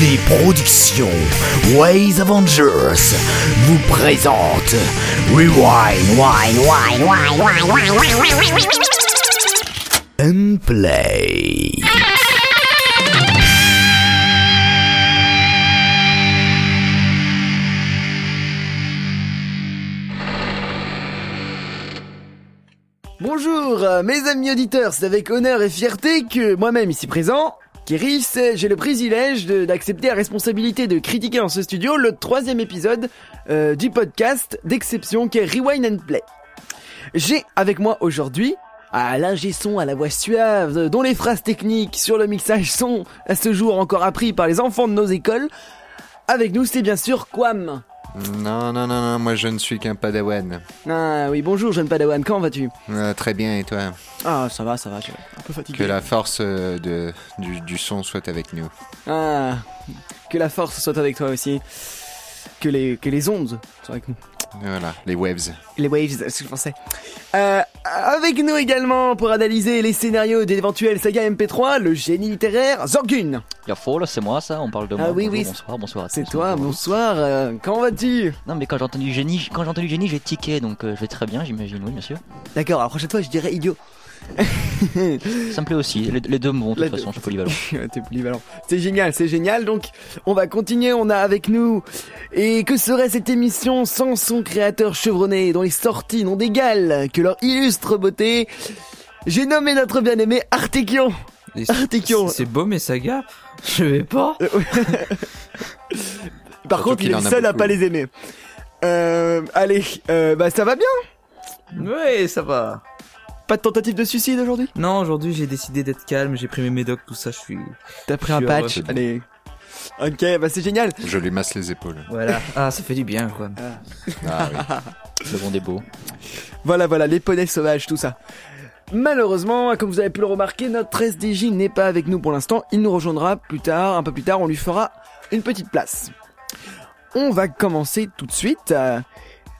Les productions Ways Avengers vous présentent Rewind, Wine, Wine, Wine, Wine, Wine, Wine, Wine, and Play. Bonjour, euh, mes amis auditeurs, c'est avec honneur et fierté que moi-même ici présent, Kéris, j'ai le privilège d'accepter la responsabilité de critiquer en ce studio le troisième épisode euh, du podcast d'exception qui est Rewind and Play. J'ai avec moi aujourd'hui à l'ingé son à la voix suave, dont les phrases techniques sur le mixage sont à ce jour encore appris par les enfants de nos écoles. Avec nous, c'est bien sûr Quam. Non, non, non, non, moi je ne suis qu'un padawan. Ah oui, bonjour jeune padawan, comment vas-tu? Euh, très bien, et toi? Ah, ça va, ça va, je suis un peu fatigué. Que la force euh, de, du, du son soit avec nous. Ah, que la force soit avec toi aussi. Que les, que les ondes soient avec nous. Voilà, les waves. Les waves, c'est ce que je pensais. Euh, avec nous également pour analyser les scénarios d'éventuelles sagas MP3, le génie littéraire Zorgun. La folle, c'est moi ça, on parle de moi. Ah oui, Bonjour, oui. Bonsoir, bonsoir C'est toi, bonsoir, euh, comment vas-tu? Non mais quand j'ai entendu génie, quand j'ai entendu génie, j'ai tiqué, donc euh, je vais très bien, j'imagine, oui bien sûr. D'accord, la prochaine fois je dirais idiot. Ça me plaît aussi, les, les deux me vont de toute deux. façon, je suis polyvalent. T'es polyvalent. C'est génial, c'est génial. Donc, on va continuer. On a avec nous. Et que serait cette émission sans son créateur chevronné, dont les sorties n'ont d'égal que leur illustre beauté? J'ai nommé notre bien-aimé Artekion. Artekion. C'est beau mes sagas Je vais pas Par Surtout contre, il est le seul à pas les aimer. Euh, allez, euh, bah ça va bien. Ouais, ça va. Pas de tentative de suicide aujourd'hui? Non, aujourd'hui j'ai décidé d'être calme, j'ai pris mes médocs, tout ça, je suis... T'as pris un patch. heureux. Allez. Ok, bah c'est génial. Je lui masse les épaules. Voilà. Ah, ça fait du bien, quoi. Ah oui. Le monde est beau. Voilà, voilà, les poneys sauvages, tout ça. Malheureusement, comme vous avez pu le remarquer, notre SDJ n'est pas avec nous pour l'instant. Il nous rejoindra plus tard, un peu plus tard, on lui fera une petite place. On va commencer tout de suite. Euh,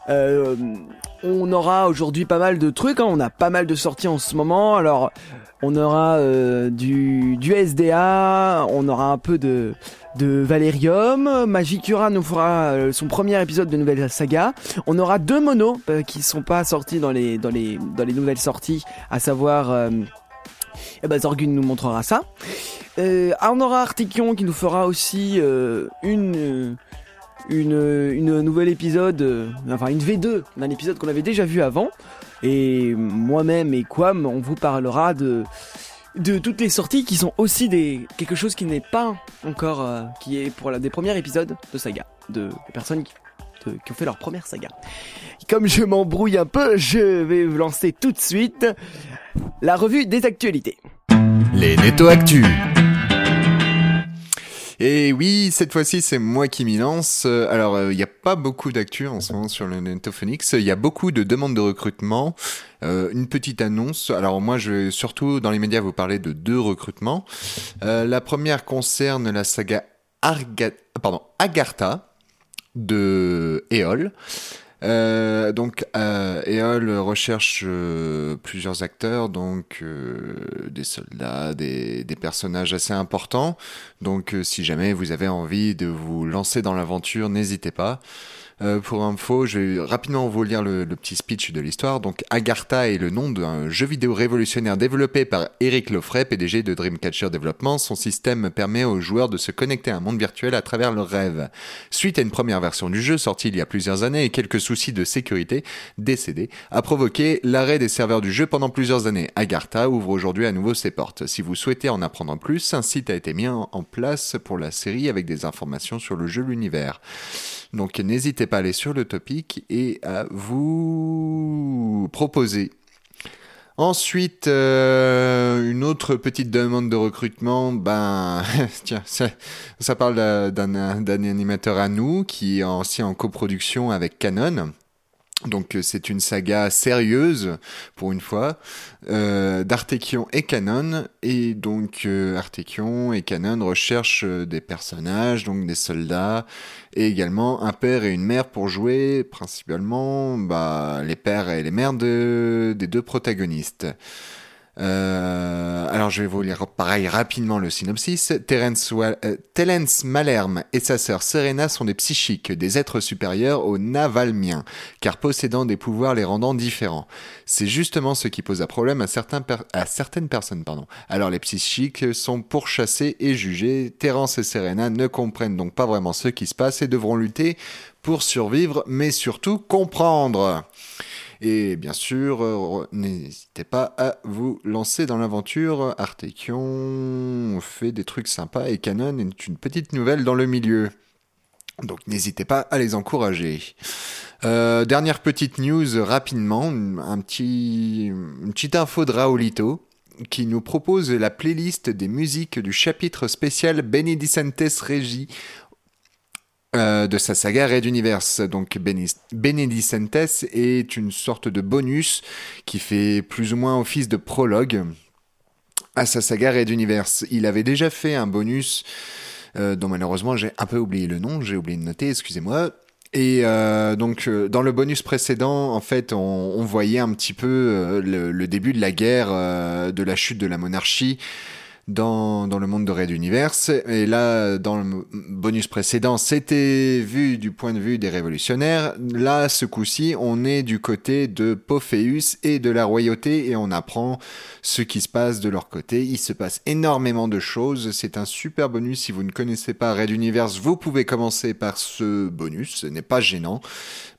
euh, on aura aujourd'hui pas mal de trucs, hein, on a pas mal de sorties en ce moment. Alors, on aura euh, du, SDA, on aura un peu de, Valerium. Magicura nous fera euh, son premier épisode de nouvelle saga. On aura deux monos euh, qui sont pas sortis dans les nouvelles sorties, à savoir. Euh, eh ben Zorgun nous montrera ça. On aura Artekion qui nous fera aussi euh, une une nouvelle épisode, euh, enfin une V2 d'un épisode qu'on avait déjà vu avant. Et moi-même et Quam, on vous parlera de de toutes les sorties qui sont aussi des quelque chose qui n'est pas encore euh, qui est pour la, des premiers épisodes de saga de personnes qui, qui ont fait leur première saga. Comme je m'embrouille un peu, je vais vous lancer tout de suite la revue des actualités. Les Netto Actu. Et oui, cette fois-ci, c'est moi qui m'y lance. Euh, Alors, euh, il n'y a pas beaucoup d'actu en ce moment sur le Netophonix. Il y a beaucoup de demandes de recrutement. Euh, une petite annonce. Alors, moi, je vais surtout, dans les médias, vous parler de deux recrutements. La première concerne la saga Arga... Agartha de Eol. Euh, donc, euh, recherche euh, plusieurs acteurs, donc euh, des soldats, des, des personnages assez importants. Donc, euh, si jamais vous avez envie de vous lancer dans l'aventure, n'hésitez pas. Euh, pour info, je vais rapidement vous lire le, petit speech de l'histoire. Donc, Agartha est le nom d'un jeu vidéo révolutionnaire développé par Eric Lofray, PDG de Dreamcatcher Development. Son système permet aux joueurs de se connecter à un monde virtuel à travers leurs rêves. Suite à une première version du jeu sortie il y a plusieurs années et quelques soucis de sécurité décédés, a provoqué l'arrêt des serveurs du jeu pendant plusieurs années. Agartha ouvre aujourd'hui à nouveau ses portes. Si vous souhaitez en apprendre plus, un site a été mis en place pour la série avec des informations sur le jeu, l'univers. Donc n'hésitez pas aller sur le topic et à vous proposer. Ensuite, euh, une autre petite demande de recrutement, ben, tiens, ça, ça parle d'un animateur à nous qui est aussi en coproduction avec Canon. Donc euh, c'est une saga sérieuse pour une fois euh, d'Artekion et Canon et donc euh, Artekion et Canon recherchent euh, des personnages donc des soldats et également un père et une mère pour jouer principalement bah, les pères et les mères de, des deux protagonistes. Euh, alors je vais vous lire pareil rapidement le synopsis. Terence, euh, Malherbe et sa sœur Serena sont des psychiques, des êtres supérieurs aux Navalmiens, car possédant des pouvoirs les rendant différents. C'est justement ce qui pose un problème à certaines personnes. Pardon. Alors les psychiques sont pourchassés et jugés. Terence et Serena ne comprennent donc pas vraiment ce qui se passe et devront lutter pour survivre, mais surtout comprendre. Et bien sûr, euh, n'hésitez pas à vous lancer dans l'aventure. Artekion fait des trucs sympas et Canon est une petite nouvelle dans le milieu. Donc n'hésitez pas à les encourager. Euh, dernière petite news rapidement, un petit, une petite info de Raolito qui nous propose la playlist des musiques du chapitre spécial Benedicentes Regi euh, de sa saga Red Universe. Donc Benedicentes est une sorte de bonus qui fait plus ou moins office de prologue à sa saga Red Universe. Il avait déjà fait un bonus euh, dont malheureusement j'ai un peu oublié le nom, j'ai oublié de noter, excusez-moi. Et euh, donc dans le bonus précédent, en fait, on, voyait un petit peu le, début de la guerre, de la chute de la monarchie dans, dans le monde de Red Universe. Et là, dans le bonus précédent, c'était vu du point de vue des révolutionnaires. Là, ce coup-ci, on est du côté de Pophéus et de la royauté et on apprend ce qui se passe de leur côté. Il se passe énormément de choses. C'est un super bonus. Si vous ne connaissez pas Red Universe, vous pouvez commencer par ce bonus. Ce n'est pas gênant.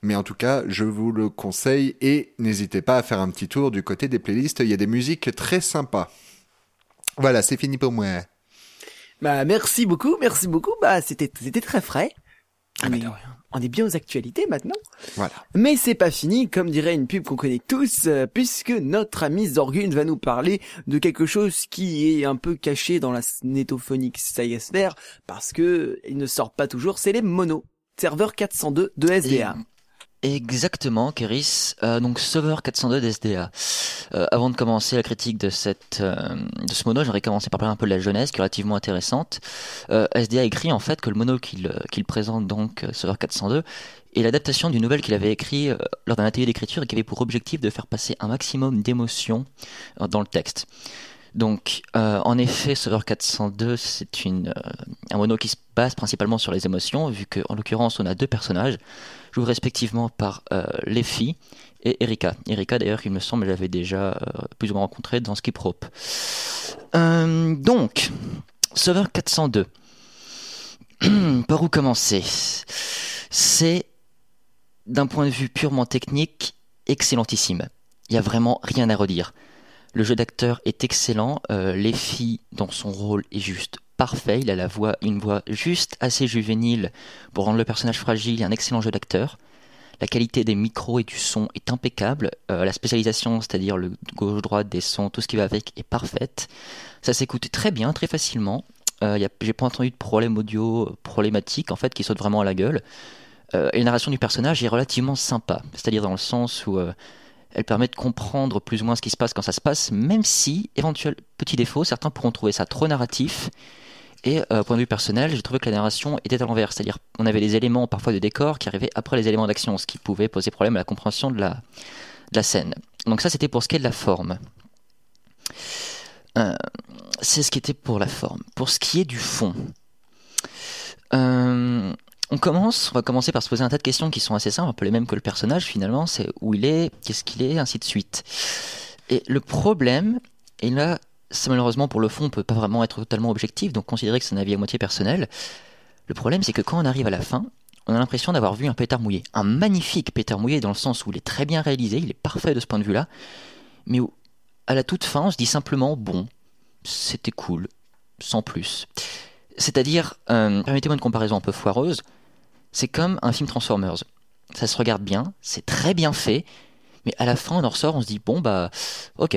Mais en tout cas, je vous le conseille et n'hésitez pas à faire un petit tour du côté des playlists. Il y a des musiques très sympas. Voilà, c'est fini pour moi. Bah merci beaucoup, merci beaucoup. Bah c'était c'était très frais. Ah, Mais on est bien aux actualités maintenant. Voilà. Mais c'est pas fini, comme dirait une pub qu'on connaît tous, euh, puisque notre ami Zorgun va nous parler de quelque chose qui est un peu caché dans la Netophonics Sagasphère, parce que il ne sort pas toujours, c'est les monos. Serveur 402 de SDA. Exactement, Kéris. Euh, donc serveur 402 d'SDA. Euh, avant de commencer la critique de cette euh, de ce mono, j'aurais commencé par parler un peu de la jeunesse, qui est relativement intéressante. Euh, SDA écrit en fait que le mono qu'il qu'il présente donc euh, serveur 402 est l'adaptation d'une nouvelle qu'il avait écrit euh, lors d'un atelier d'écriture et qui avait pour objectif de faire passer un maximum d'émotions dans le texte. Donc, euh, en effet, Serveur 402, c'est euh, un mono qui se base principalement sur les émotions, vu qu'en l'occurrence, on a deux personnages, joués respectivement par euh, Lefi et Erika. Erika, d'ailleurs, il me semble, je l'avais déjà euh, plus ou moins rencontré dans Skip Rope. Donc, Serveur 402. par où commencer? C'est, d'un point de vue purement technique, excellentissime. Il n'y a vraiment rien à redire. Le jeu d'acteur est excellent. Euh, les filles dans son rôle est juste parfait. Il a la voix, une voix juste assez juvénile pour rendre le personnage fragile et un excellent jeu d'acteur. La qualité des micros et du son est impeccable. Euh, la spécialisation, c'est-à-dire le gauche-droite des sons, tout ce qui va avec, est parfaite. Ça s'écoute très bien, très facilement. Euh, J'ai pas entendu de problème audio problématique en fait qui saute vraiment à la gueule. Euh, et la narration du personnage est relativement sympa, c'est-à-dire dans le sens où euh, elle permet de comprendre plus ou moins ce qui se passe quand ça se passe, même si, éventuel petit défaut, certains pourront trouver ça trop narratif. Et euh, point de vue personnel, j'ai trouvé que la narration était à l'envers, c'est-à-dire on avait des éléments parfois de décor qui arrivaient après les éléments d'action, ce qui pouvait poser problème à la compréhension de la, de la scène. Donc ça c'était pour ce qui est de la forme. Euh, c'est ce qui était pour la forme. Pour ce qui est du fond, euh, on commence, on va commencer par se poser un tas de questions qui sont assez simples, un peu les mêmes que le personnage finalement, c'est où il est, qu'est-ce qu'il est, ainsi de suite. Et le problème, et là, c'est malheureusement pour le fond, on peut pas vraiment être totalement objectif, donc considérer que c'est un avis à moitié personnel. Le problème, c'est que quand on arrive à la fin, on a l'impression d'avoir vu un pétard mouillé. Un magnifique pétard mouillé dans le sens où il est très bien réalisé, il est parfait de ce point de vue-là, mais où, à la toute fin, on se dit simplement, bon, c'était cool, sans plus. C'est-à-dire, euh, permettez-moi une comparaison un peu foireuse, c'est comme un film Transformers. Ça se regarde bien, c'est très bien fait, mais à la fin on en ressort, on se dit bon bah ok.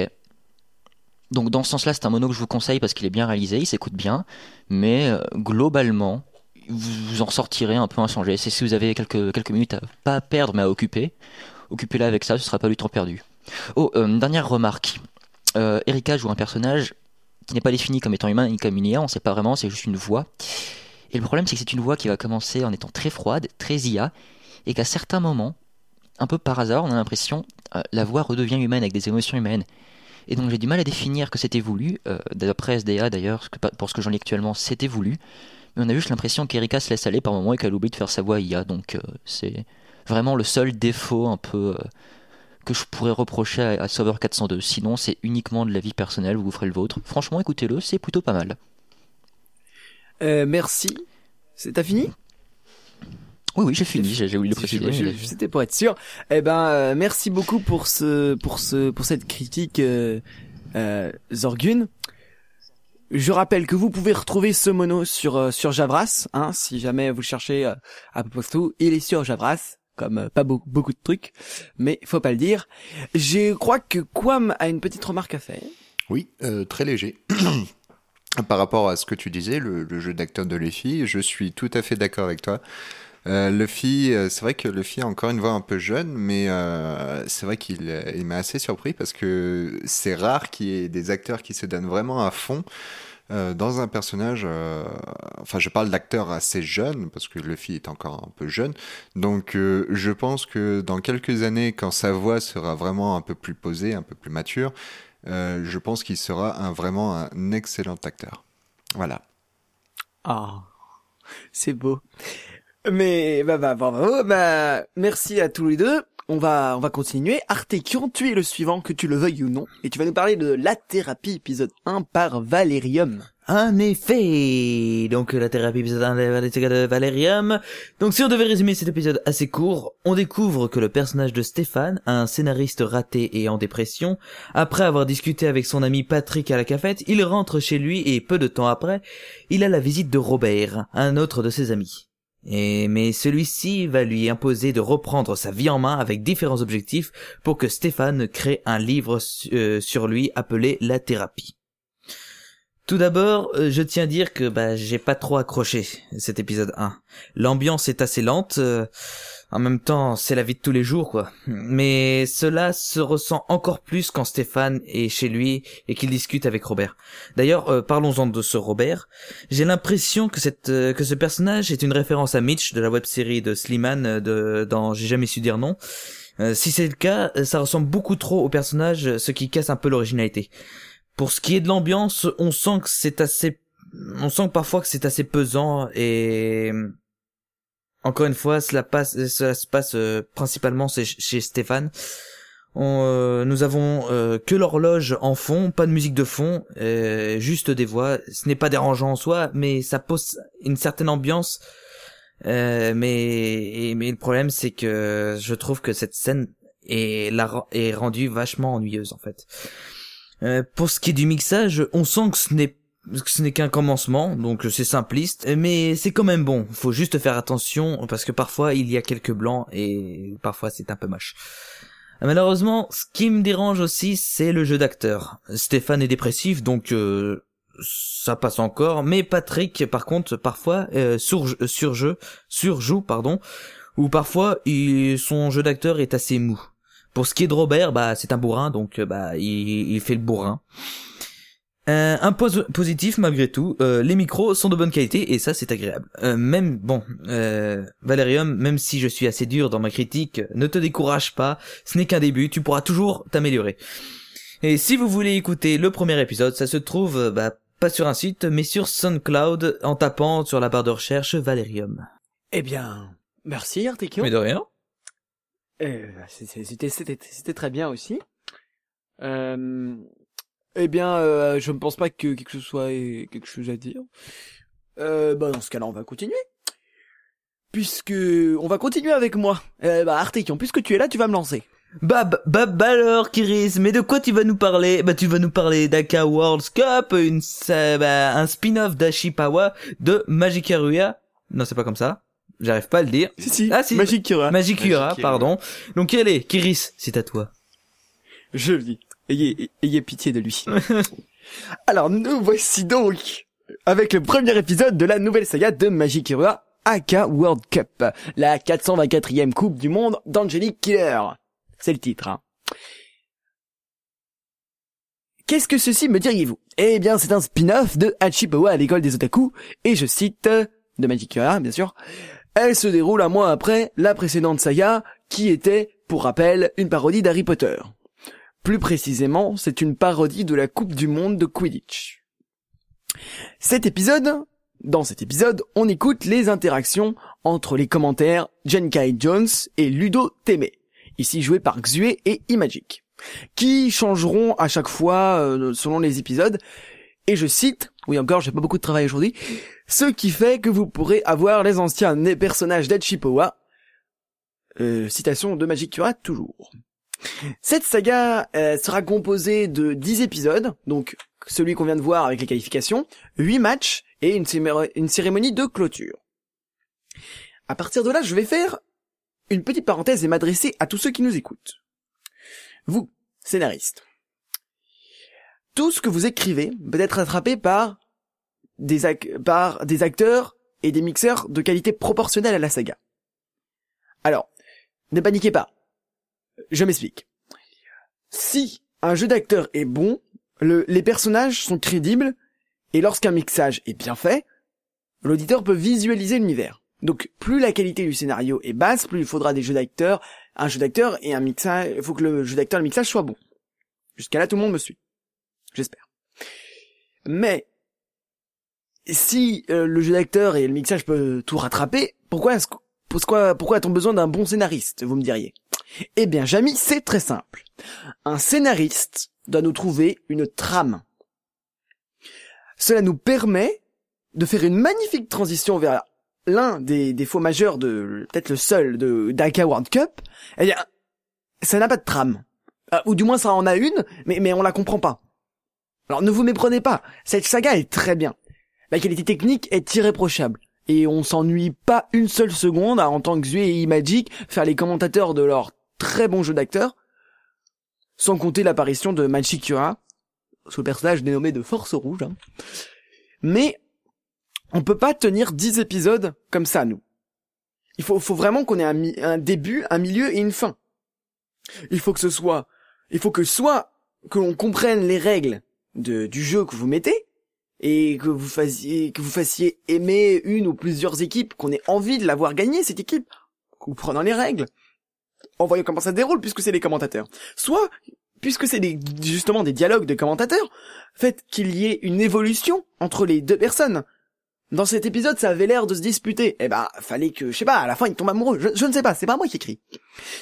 Donc dans ce sens-là, c'est un mono que je vous conseille parce qu'il est bien réalisé, il s'écoute bien, mais euh, globalement, vous, en sortirez un peu inchangé. C'est si vous avez quelques, quelques minutes à pas perdre mais à occuper, occupez-la avec ça, ce sera pas du temps perdu. Oh, euh, dernière remarque. Euh, Erika joue un personnage qui n'est pas défini comme étant humain ni comme une IA, on sait pas vraiment, c'est juste une voix. Et le problème, c'est que c'est une voix qui va commencer en étant très froide, très IA, et qu'à certains moments, un peu par hasard, on a l'impression euh, la voix redevient humaine avec des émotions humaines. Et donc j'ai du mal à définir que c'était voulu. Euh, D'après SDA d'ailleurs, pour ce que j'en lis actuellement, c'était voulu. Mais on a juste l'impression qu'Erika se laisse aller par moment et qu'elle oublie de faire sa voix IA. Donc euh, c'est vraiment le seul défaut un peu euh, que je pourrais reprocher à, à Sauveur 402. Sinon, c'est uniquement de la vie personnelle, vous ferez le vôtre. Franchement, écoutez-le, c'est plutôt pas mal. Euh, merci. C'est t'as fini? Oui, oui, j'ai fini, j'ai oublié de préciser. C'était pour être sûr. Eh ben, euh, merci beaucoup pour ce, pour ce, pour cette critique, euh, euh, Zorgun. Je rappelle que vous pouvez retrouver ce mono sur euh, sur Javras, hein, si jamais vous le cherchez euh, à peu près tout, il est sur Javras, comme euh, pas beaucoup, beaucoup de trucs, mais faut pas le dire. Je crois que Quam a une petite remarque à faire. Oui, euh, très léger. Par rapport à ce que tu disais, le, jeu d'acteur de Luffy, je suis tout à fait d'accord avec toi. Euh, Luffy, euh, c'est vrai que Luffy a encore une voix un peu jeune, mais euh, c'est vrai qu'il il m'a assez surpris parce que c'est rare qu'il y ait des acteurs qui se donnent vraiment à fond dans un personnage. enfin, je parle d'acteurs assez jeunes parce que Luffy est encore un peu jeune. Donc, je pense que dans quelques années, quand sa voix sera vraiment un peu plus posée, un peu plus mature, euh, je pense qu'il sera un, vraiment un excellent acteur. Voilà. Ah, c'est beau. Mais bah bah bravo, bah merci à tous les deux. On va on va continuer. Artekion, tu es le suivant, que tu le veuilles ou non, et tu vas nous parler de la thérapie épisode 1 par Valerium. En effet, donc la thérapie épisode 1 de Valerium. Donc si on devait résumer cet épisode assez court, on découvre que le personnage de Stéphane, un scénariste raté et en dépression, après avoir discuté avec son ami Patrick à la cafette, il rentre chez lui et peu de temps après, il a la visite de Robert, un autre de ses amis. Et mais celui-ci va lui imposer de reprendre sa vie en main avec différents objectifs pour que Stéphane crée un livre euh, sur lui appelé La thérapie. Tout d'abord, euh, je tiens à dire que bah, j'ai pas trop accroché cet épisode 1. L'ambiance est assez lente, euh, en même temps c'est la vie de tous les jours quoi. Mais cela se ressent encore plus quand Stéphane est chez lui et qu'il discute avec Robert. D'ailleurs, euh, parlons-en de ce Robert. J'ai l'impression que cette que ce personnage est une référence à Mitch de la web-série de Slimane de, dans J'ai jamais su dire non. Si c'est le cas, ça ressemble beaucoup trop au personnage, ce qui casse un peu l'originalité. Pour ce qui est de l'ambiance, on sent que c'est assez, on sent parfois que c'est assez pesant et encore une fois, cela passe, cela se passe euh, principalement chez, Stéphane. On, euh, nous avons euh, que l'horloge en fond, pas de musique de fond, euh, juste des voix. Ce n'est pas dérangeant en soi, mais ça pose une certaine ambiance. Euh, mais, mais le problème, c'est que je trouve que cette scène est rendue vachement ennuyeuse en fait. Euh, pour ce qui est du mixage, on sent que ce n'est ce n'est qu'un commencement, donc c'est simpliste, mais c'est quand même bon. Faut juste faire attention parce que parfois il y a quelques blancs et parfois c'est un peu moche. Malheureusement, ce qui me dérange aussi, c'est le jeu d'acteur. Stéphane est dépressif, donc euh, ça passe encore, mais Patrick, par contre, parfois euh, sur surjeu, surjoue, pardon, ou parfois son jeu d'acteur est assez mou. Pour ce qui est de Robert, bah c'est un bourrin, donc euh, bah il, il fait le bourrin. Euh, un pos- positif malgré tout, euh, les micros sont de bonne qualité et ça c'est agréable. Euh, même bon, euh, Valerium, même si je suis assez dur dans ma critique, ne te décourage pas, ce n'est qu'un début, tu pourras toujours t'améliorer. Et si vous voulez écouter le premier épisode, ça se trouve euh, bah, pas sur un site, mais sur SoundCloud en tapant sur la barre de recherche Valerium. Eh bien, merci Artekion. Mais de rien. Euh, c'est- c'est- C'était très bien aussi. Euh, eh bien, euh, je ne pense pas que quelque chose soit ait quelque chose à dire. Euh, bah dans ce cas-là, on va continuer. Puisque on va continuer avec moi. Euh, bah Artekion, puisque tu es là, tu vas me lancer. Bah, bah, bah, bah alors, Kiris, mais de quoi tu vas nous parler? Bah, tu vas nous parler d'Aka World Cup, une, ça- bah, un spin-off d'Ashipawa de Magikaruya. Non, c'est pas comme ça. J'arrive pas à le dire. Si si. Ah, si. Magic Kira. Magikura, Magikura. pardon. Donc, allez, Kiris, c'est à toi. Je le dis. Ayez, ayez pitié de lui. Alors, nous voici donc avec le premier épisode de la nouvelle saga de Magic Hero Aka World Cup, la 424e Coupe du Monde d'Angelic Killer. C'est le titre. Hein. Qu'est-ce que ceci me diriez-vous? Eh bien, c'est un spin-off de Hachipawa à l'école des otaku, et je cite, de Magic Hero, bien sûr, elle se déroule un mois après la précédente saga, qui était, pour rappel, une parodie d'Harry Potter. Plus précisément, c'est une parodie de la Coupe du Monde de Quidditch. Cet épisode, dans cet épisode, on écoute les interactions entre les commentaires Jenkai Jones et Ludo Témé, ici joué par Xue et Imagic, qui changeront à chaque fois euh, selon les épisodes. Et je cite, oui encore, j'ai pas beaucoup de travail aujourd'hui, ce qui fait que vous pourrez avoir les anciens personnages d'Achipowa. Euh, citation de Magic Cura toujours. Cette saga euh, sera composée de 10 épisodes, donc celui qu'on vient de voir avec les qualifications, 8 matchs et une, une cérémonie de clôture. À partir de là, je vais faire une petite parenthèse et m'adresser à tous ceux qui nous écoutent. Vous, scénaristes. Tout ce que vous écrivez peut être rattrapé par des, acteurs et des mixeurs de qualité proportionnelle à la saga. Alors, ne paniquez pas. Je m'explique. Si un jeu d'acteur est bon, le- les personnages sont crédibles, et lorsqu'un mixage est bien fait, l'auditeur peut visualiser l'univers. Donc, plus la qualité du scénario est basse, plus il faudra des jeux d'acteurs, un jeu d'acteur et un mixage, il faut que le jeu d'acteur et le mixage soient bons. Jusqu'à là, tout le monde me suit. J'espère. Mais, si euh, le jeu d'acteur et le mixage peut tout rattraper, pourquoi pourquoi, pourquoi a-t-on besoin d'un bon scénariste, vous me diriez? Eh bien, Jamy, c'est très simple. Un scénariste doit nous trouver une trame. Cela nous permet de faire une magnifique transition vers l'un des défauts majeurs de, peut-être le seul de d'Aka World Cup. Eh bien, ça n'a pas de trame. Ah, ou du moins ça en a une, mais, mais on la comprend pas. Alors ne vous méprenez pas, cette saga est très bien. La qualité technique est irréprochable. Et on s'ennuie pas une seule seconde à entendre Xue et Imagic faire les commentateurs de leur très bon jeu d'acteur, sans compter l'apparition de Machikura, sous le personnage dénommé de Force Rouge. hein. Mais on peut pas tenir 10 épisodes comme ça, nous. Il faut, vraiment qu'on ait un début, un milieu et une fin. Il faut que ce soit, il faut que soit que l'on comprenne les règles de, du jeu que vous mettez, et que vous fassiez, que vous fassiez aimer une ou plusieurs équipes, qu'on ait envie de l'avoir gagné, cette équipe, comprenant les règles, en voyant comment ça se déroule, puisque c'est les commentateurs. Soit, puisque c'est des, justement des dialogues de commentateurs, faites qu'il y ait une évolution entre les deux personnes. Dans cet épisode, ça avait l'air de se disputer. Eh ben, fallait que, je sais pas, à la fin, ils tombent amoureux. Je, je ne sais pas, c'est pas moi qui écris.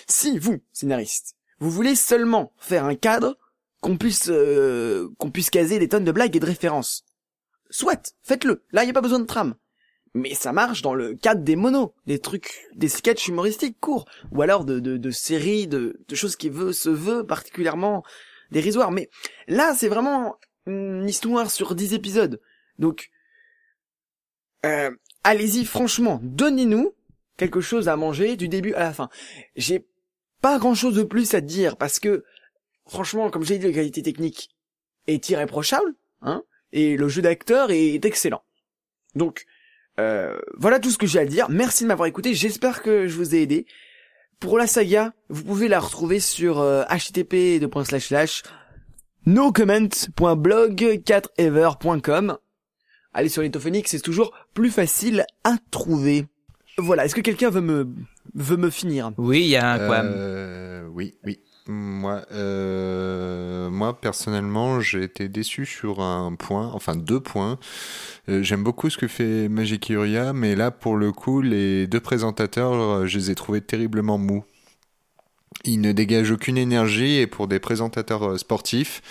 Si vous, scénariste, vous voulez seulement faire un cadre qu'on puisse, euh, qu'on puisse caser des tonnes de blagues et de références, soit, faites-le. Là, n'y a pas besoin de trame. Mais ça marche dans le cadre des monos, des trucs, des sketchs humoristiques courts, ou alors de, de, de séries, de, choses qui veut, se veut particulièrement dérisoires. Mais là, c'est vraiment une histoire sur 10 épisodes. Donc, euh, allez-y franchement, donnez-nous quelque chose à manger du début à la fin. J'ai pas grand-chose de plus à dire parce que, franchement, comme j'ai dit, la qualité technique est irréprochable, hein, et le jeu d'acteur est excellent. Donc, euh, voilà tout ce que j'ai à dire. Merci de m'avoir écouté. J'espère que je vous ai aidé. Pour la saga, vous pouvez la retrouver sur euh, http nocomment.blog4ever.com. Allez sur Litophonic, c'est toujours plus facile à trouver. Voilà, est-ce que quelqu'un veut me veut me finir? Oui, il y a un quoi. Euh, oui, oui. Moi, euh, moi personnellement, j'ai été déçu sur un point, enfin deux points. Euh, J'aime beaucoup ce que fait Magic Yuria, mais là, pour le coup, les deux présentateurs, euh, je les ai trouvés terriblement mous. Ils ne dégagent aucune énergie et pour des présentateurs sportifs,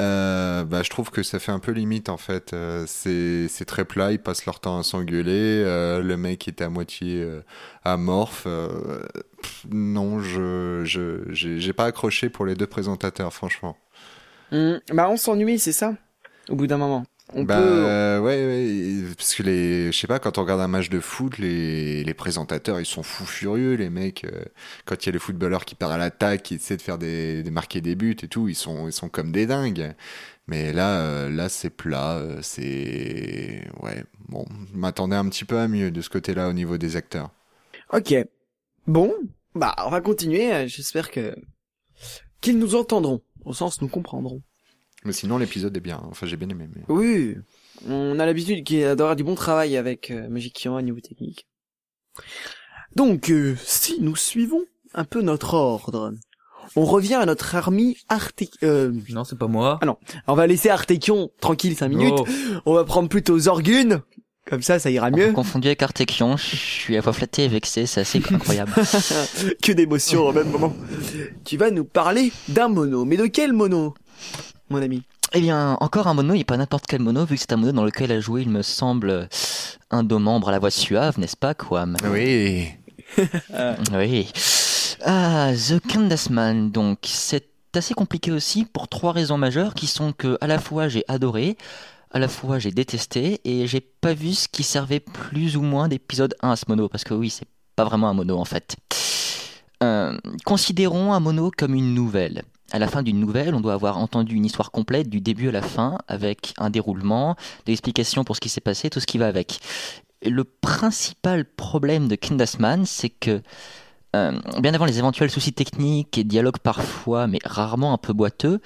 euh, bah, je trouve que ça fait un peu limite en fait. Euh, c'est très plat, ils passent leur temps à s'engueuler. euh, le mec est à moitié euh, amorphe. euh, non, je j'ai pas accroché pour les deux présentateurs, franchement. Hum, Bah on s'ennuie, c'est ça Au bout d'un moment. On bah peut... euh, ouais, ouais, parce que les, je sais pas, quand on regarde un match de foot, les, les présentateurs ils sont fous furieux, les mecs. euh, quand il y a le footballeur qui part à l'attaque, qui essaie de faire des, des marquer des buts et tout, ils sont ils sont comme des dingues. Mais là, euh, là c'est plat, euh, c'est ouais. Bon, je m'attendais un petit peu à mieux de ce côté-là au niveau des acteurs. Ok. Bon, bah on va continuer. euh, J'espère que qu'ils nous entendront, au sens nous comprendront. Mais sinon, l'épisode est bien. Enfin, j'ai bien aimé. Mais... Oui, on a l'habitude qu'il y a d'avoir du bon travail avec euh, Magic Kiran au niveau technique. Donc, euh, si nous suivons un peu notre ordre, on revient à notre armée Arte... Euh, Non, c'est pas moi. Ah non, on va laisser Artekion tranquille 5 minutes. Oh. On va prendre plutôt Zorgun. Comme ça, ça ira mieux. Confondu avec Artekion, je suis à la fois flatté et vexé, c'est assez incroyable. que d'émotions au même moment. Tu vas nous parler d'un mono. Mais de quel mono, mon ami Eh bien, encore un mono, et pas n'importe quel mono, vu que c'est un mono dans lequel a joué, il me semble, un de membres à la voix suave, n'est-ce pas, Quam Oui. Oui. Ah, The Candace Man, donc, c'est assez compliqué aussi pour trois raisons majeures qui sont que, à la fois, j'ai adoré, à la fois, j'ai détesté, et j'ai pas vu ce qui servait plus ou moins d'épisode 1 à ce mono, parce que oui, c'est pas vraiment un mono en fait. Euh, considérons un mono comme une nouvelle. À la fin d'une nouvelle, on doit avoir entendu une histoire complète du début à la fin, avec un déroulement, des explications pour ce qui s'est passé, tout ce qui va avec. Le principal problème de Kindasman, c'est que, euh, bien avant les éventuels soucis techniques et dialogues parfois, mais rarement un peu boiteux,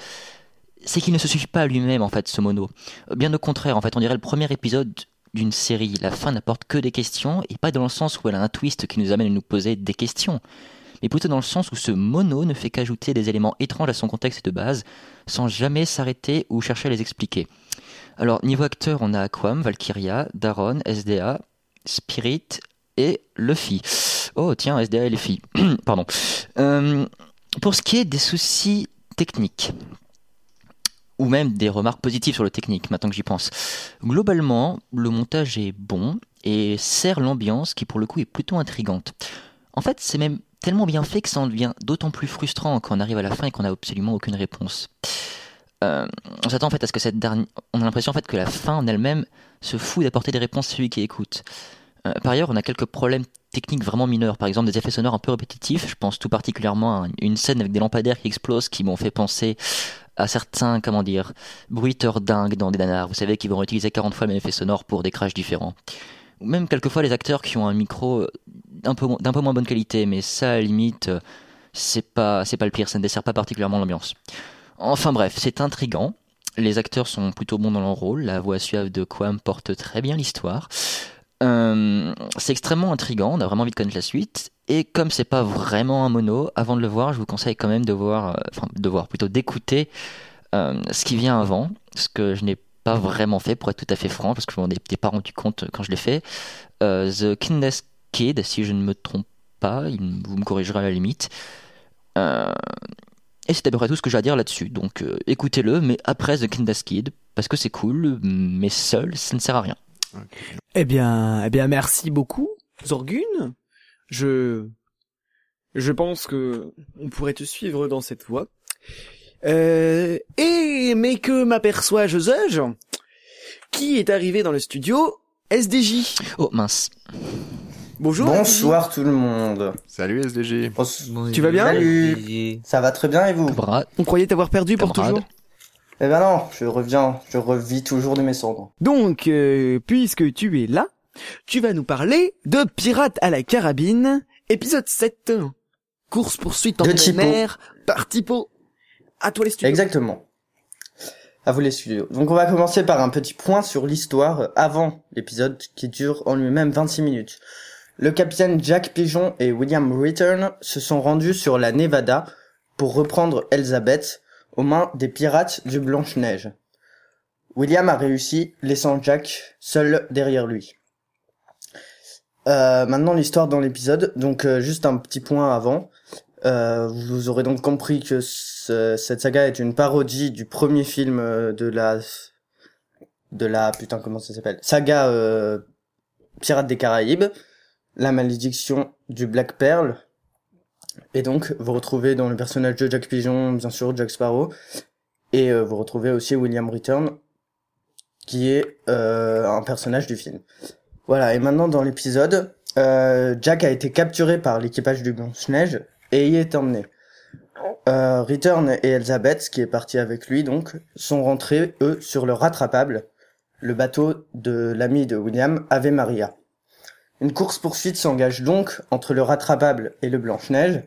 c'est qu'il ne se suffit pas à lui-même en fait ce mono. Bien au contraire, en fait, on dirait le premier épisode d'une série. La fin n'apporte que des questions, et pas dans le sens où elle a un twist qui nous amène à nous poser des questions, mais plutôt dans le sens où ce mono ne fait qu'ajouter des éléments étranges à son contexte de base, sans jamais s'arrêter ou chercher à les expliquer. Alors, niveau acteur, on a Aquam, Valkyria, Daron, SDA, Spirit et Luffy. Oh, tiens, SDA et Luffy. Pardon. Euh, pour ce qui est des soucis techniques, ou même des remarques positives sur le technique, maintenant que j'y pense. Globalement, le montage est bon et sert l'ambiance qui pour le coup est plutôt intrigante. En fait, c'est même tellement bien fait que ça en devient d'autant plus frustrant quand on arrive à la fin et qu'on n'a absolument aucune réponse. Euh, on s'attend en fait à ce que cette dernière... On a l'impression en fait que la fin en elle-même se fout d'apporter des réponses à celui qui écoute. Euh, par ailleurs, on a quelques problèmes techniques vraiment mineurs, par exemple des effets sonores un peu répétitifs. Je pense tout particulièrement à une scène avec des lampadaires qui explosent qui m'ont fait penser à certains, comment dire, bruiteurs dingues dans des nanars. Vous savez, qui vont utiliser 40 fois le même effet sonore pour des crashs différents. Même quelquefois les acteurs qui ont un micro d'un peu, d'un peu moins bonne qualité, mais ça, à limite, c'est pas, c'est pas le pire, ça ne dessert pas particulièrement l'ambiance. Enfin bref, c'est intrigant. Les acteurs sont plutôt bons dans leur rôle. La voix suave de Quam porte très bien l'histoire. Euh, c'est extrêmement intrigant, on a vraiment envie de connaître la suite. Et comme c'est pas vraiment un mono, avant de le voir, je vous conseille quand même de voir, euh, enfin de voir plutôt d'écouter euh, ce qui vient avant, ce que je n'ai pas vraiment fait pour être tout à fait franc, parce que je m'en étais pas rendu compte quand je l'ai fait. Euh, The Kindness Kid, si je ne me trompe pas, il- vous me corrigerez à la limite. Euh, et c'est à peu près tout ce que j'ai à dire là-dessus. Donc euh, écoutez-le, mais après The Kindness Kid, parce que c'est cool, mais seul, ça ne sert à rien. Eh bien, eh bien, merci beaucoup, Zorgun. Je, je pense que on pourrait te suivre dans cette voie. Euh, et mais que m'aperçois-je Qui est arrivé dans le studio SDJ. Oh mince. Bonjour. Bonsoir tout le monde. Salut SDG. Tu vas bien Salut. Ça va très bien et vous? On croyait t'avoir perdu pour Camarade. toujours. Eh ben non, je reviens, je revis toujours de mes cendres. Donc, euh, puisque tu es là, tu vas nous parler de Pirates à la carabine, épisode 7. Course poursuite en plein air par Tipo. À toi les studios. Exactement. À vous les studios. Donc on va commencer par un petit point sur l'histoire avant l'épisode qui dure en lui-même 26 minutes. Le capitaine Jack Pigeon et William Return se sont rendus sur la Nevada pour reprendre Elizabeth aux mains des pirates du Blanche-Neige. William a réussi, laissant Jack seul derrière lui. Euh, maintenant l'histoire dans l'épisode. Donc euh, juste un petit point avant. Euh, vous aurez donc compris que ce- cette saga est une parodie du premier film euh, de la de la putain comment ça s'appelle? Saga euh, Pirates des Caraïbes, la malédiction du Black Pearl. Et donc vous retrouvez dans le personnage de Jack Pigeon bien sûr Jack Sparrow et euh, vous retrouvez aussi William Return qui est un personnage du film. Voilà et maintenant dans l'épisode Jack a été capturé par l'équipage du Blanche-Neige et y est emmené. Euh, Return et Elizabeth, qui est parti avec lui donc, sont rentrés, eux, sur le rattrapable, le bateau de l'ami de William, Ave Maria. Une course-poursuite s'engage donc entre le rattrapable et le Blanche-Neige,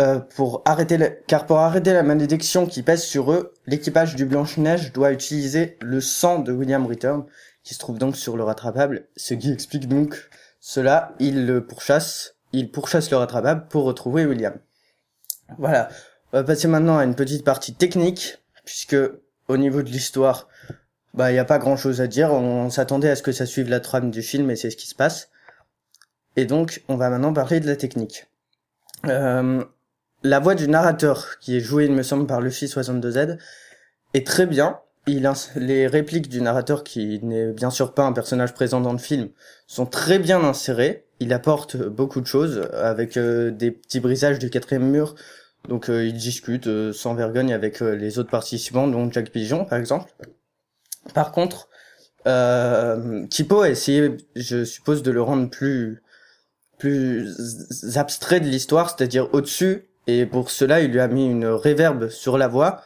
euh, pour arrêter la- car pour arrêter la malédiction qui pèse sur eux, l'équipage du Blanche-Neige doit utiliser le sang de William Return, qui se trouve donc sur le rattrapable, ce qui explique donc cela, il le pourchasse, il pourchasse le rattrapable pour retrouver William. Voilà. On va passer maintenant à une petite partie technique, puisque au niveau de l'histoire, bah il y a pas grand chose à dire. On s'attendait à ce que ça suive la trame du film et c'est ce qui se passe. Et donc on va maintenant parler de la technique. Euh, la voix du narrateur, qui est jouée, il me semble, par Luffy 62Z, est très bien. Les répliques du narrateur, qui n'est bien sûr pas un personnage présent dans le film, sont très bien insérées. Il apporte beaucoup de choses avec euh, des petits brisages du quatrième mur. Donc euh, il discute euh, sans vergogne avec euh, les autres participants, dont Jack Pigeon par exemple. Par contre, euh, Kipo a essayé, je suppose, de le rendre plus plus abstrait de l'histoire, c'est-à-dire au-dessus. Et pour cela, il lui a mis une réverbe sur la voix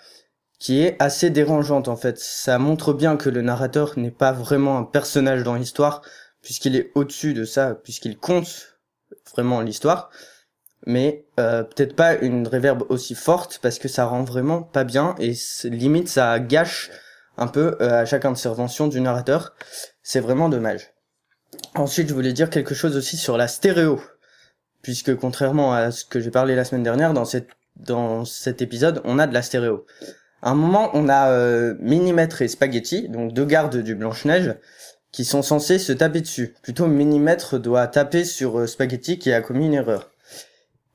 qui est assez dérangeante en fait. Ça montre bien que le narrateur n'est pas vraiment un personnage dans l'histoire, puisqu'il est au-dessus de ça, puisqu'il compte vraiment l'histoire. Mais euh, peut-être pas une réverbe aussi forte parce que ça rend vraiment pas bien et limite ça gâche un peu euh, à chaque intervention du narrateur. C'est vraiment dommage. Ensuite, je voulais dire quelque chose aussi sur la stéréo, puisque contrairement à ce que j'ai parlé la semaine dernière, dans cette dans cet épisode, on a de la stéréo. À un moment, on a euh, Minimètre et Spaghetti, donc deux gardes du Blanche-Neige, qui sont censés se taper dessus. Plutôt, Minimètre doit taper sur euh, Spaghetti qui a commis une erreur.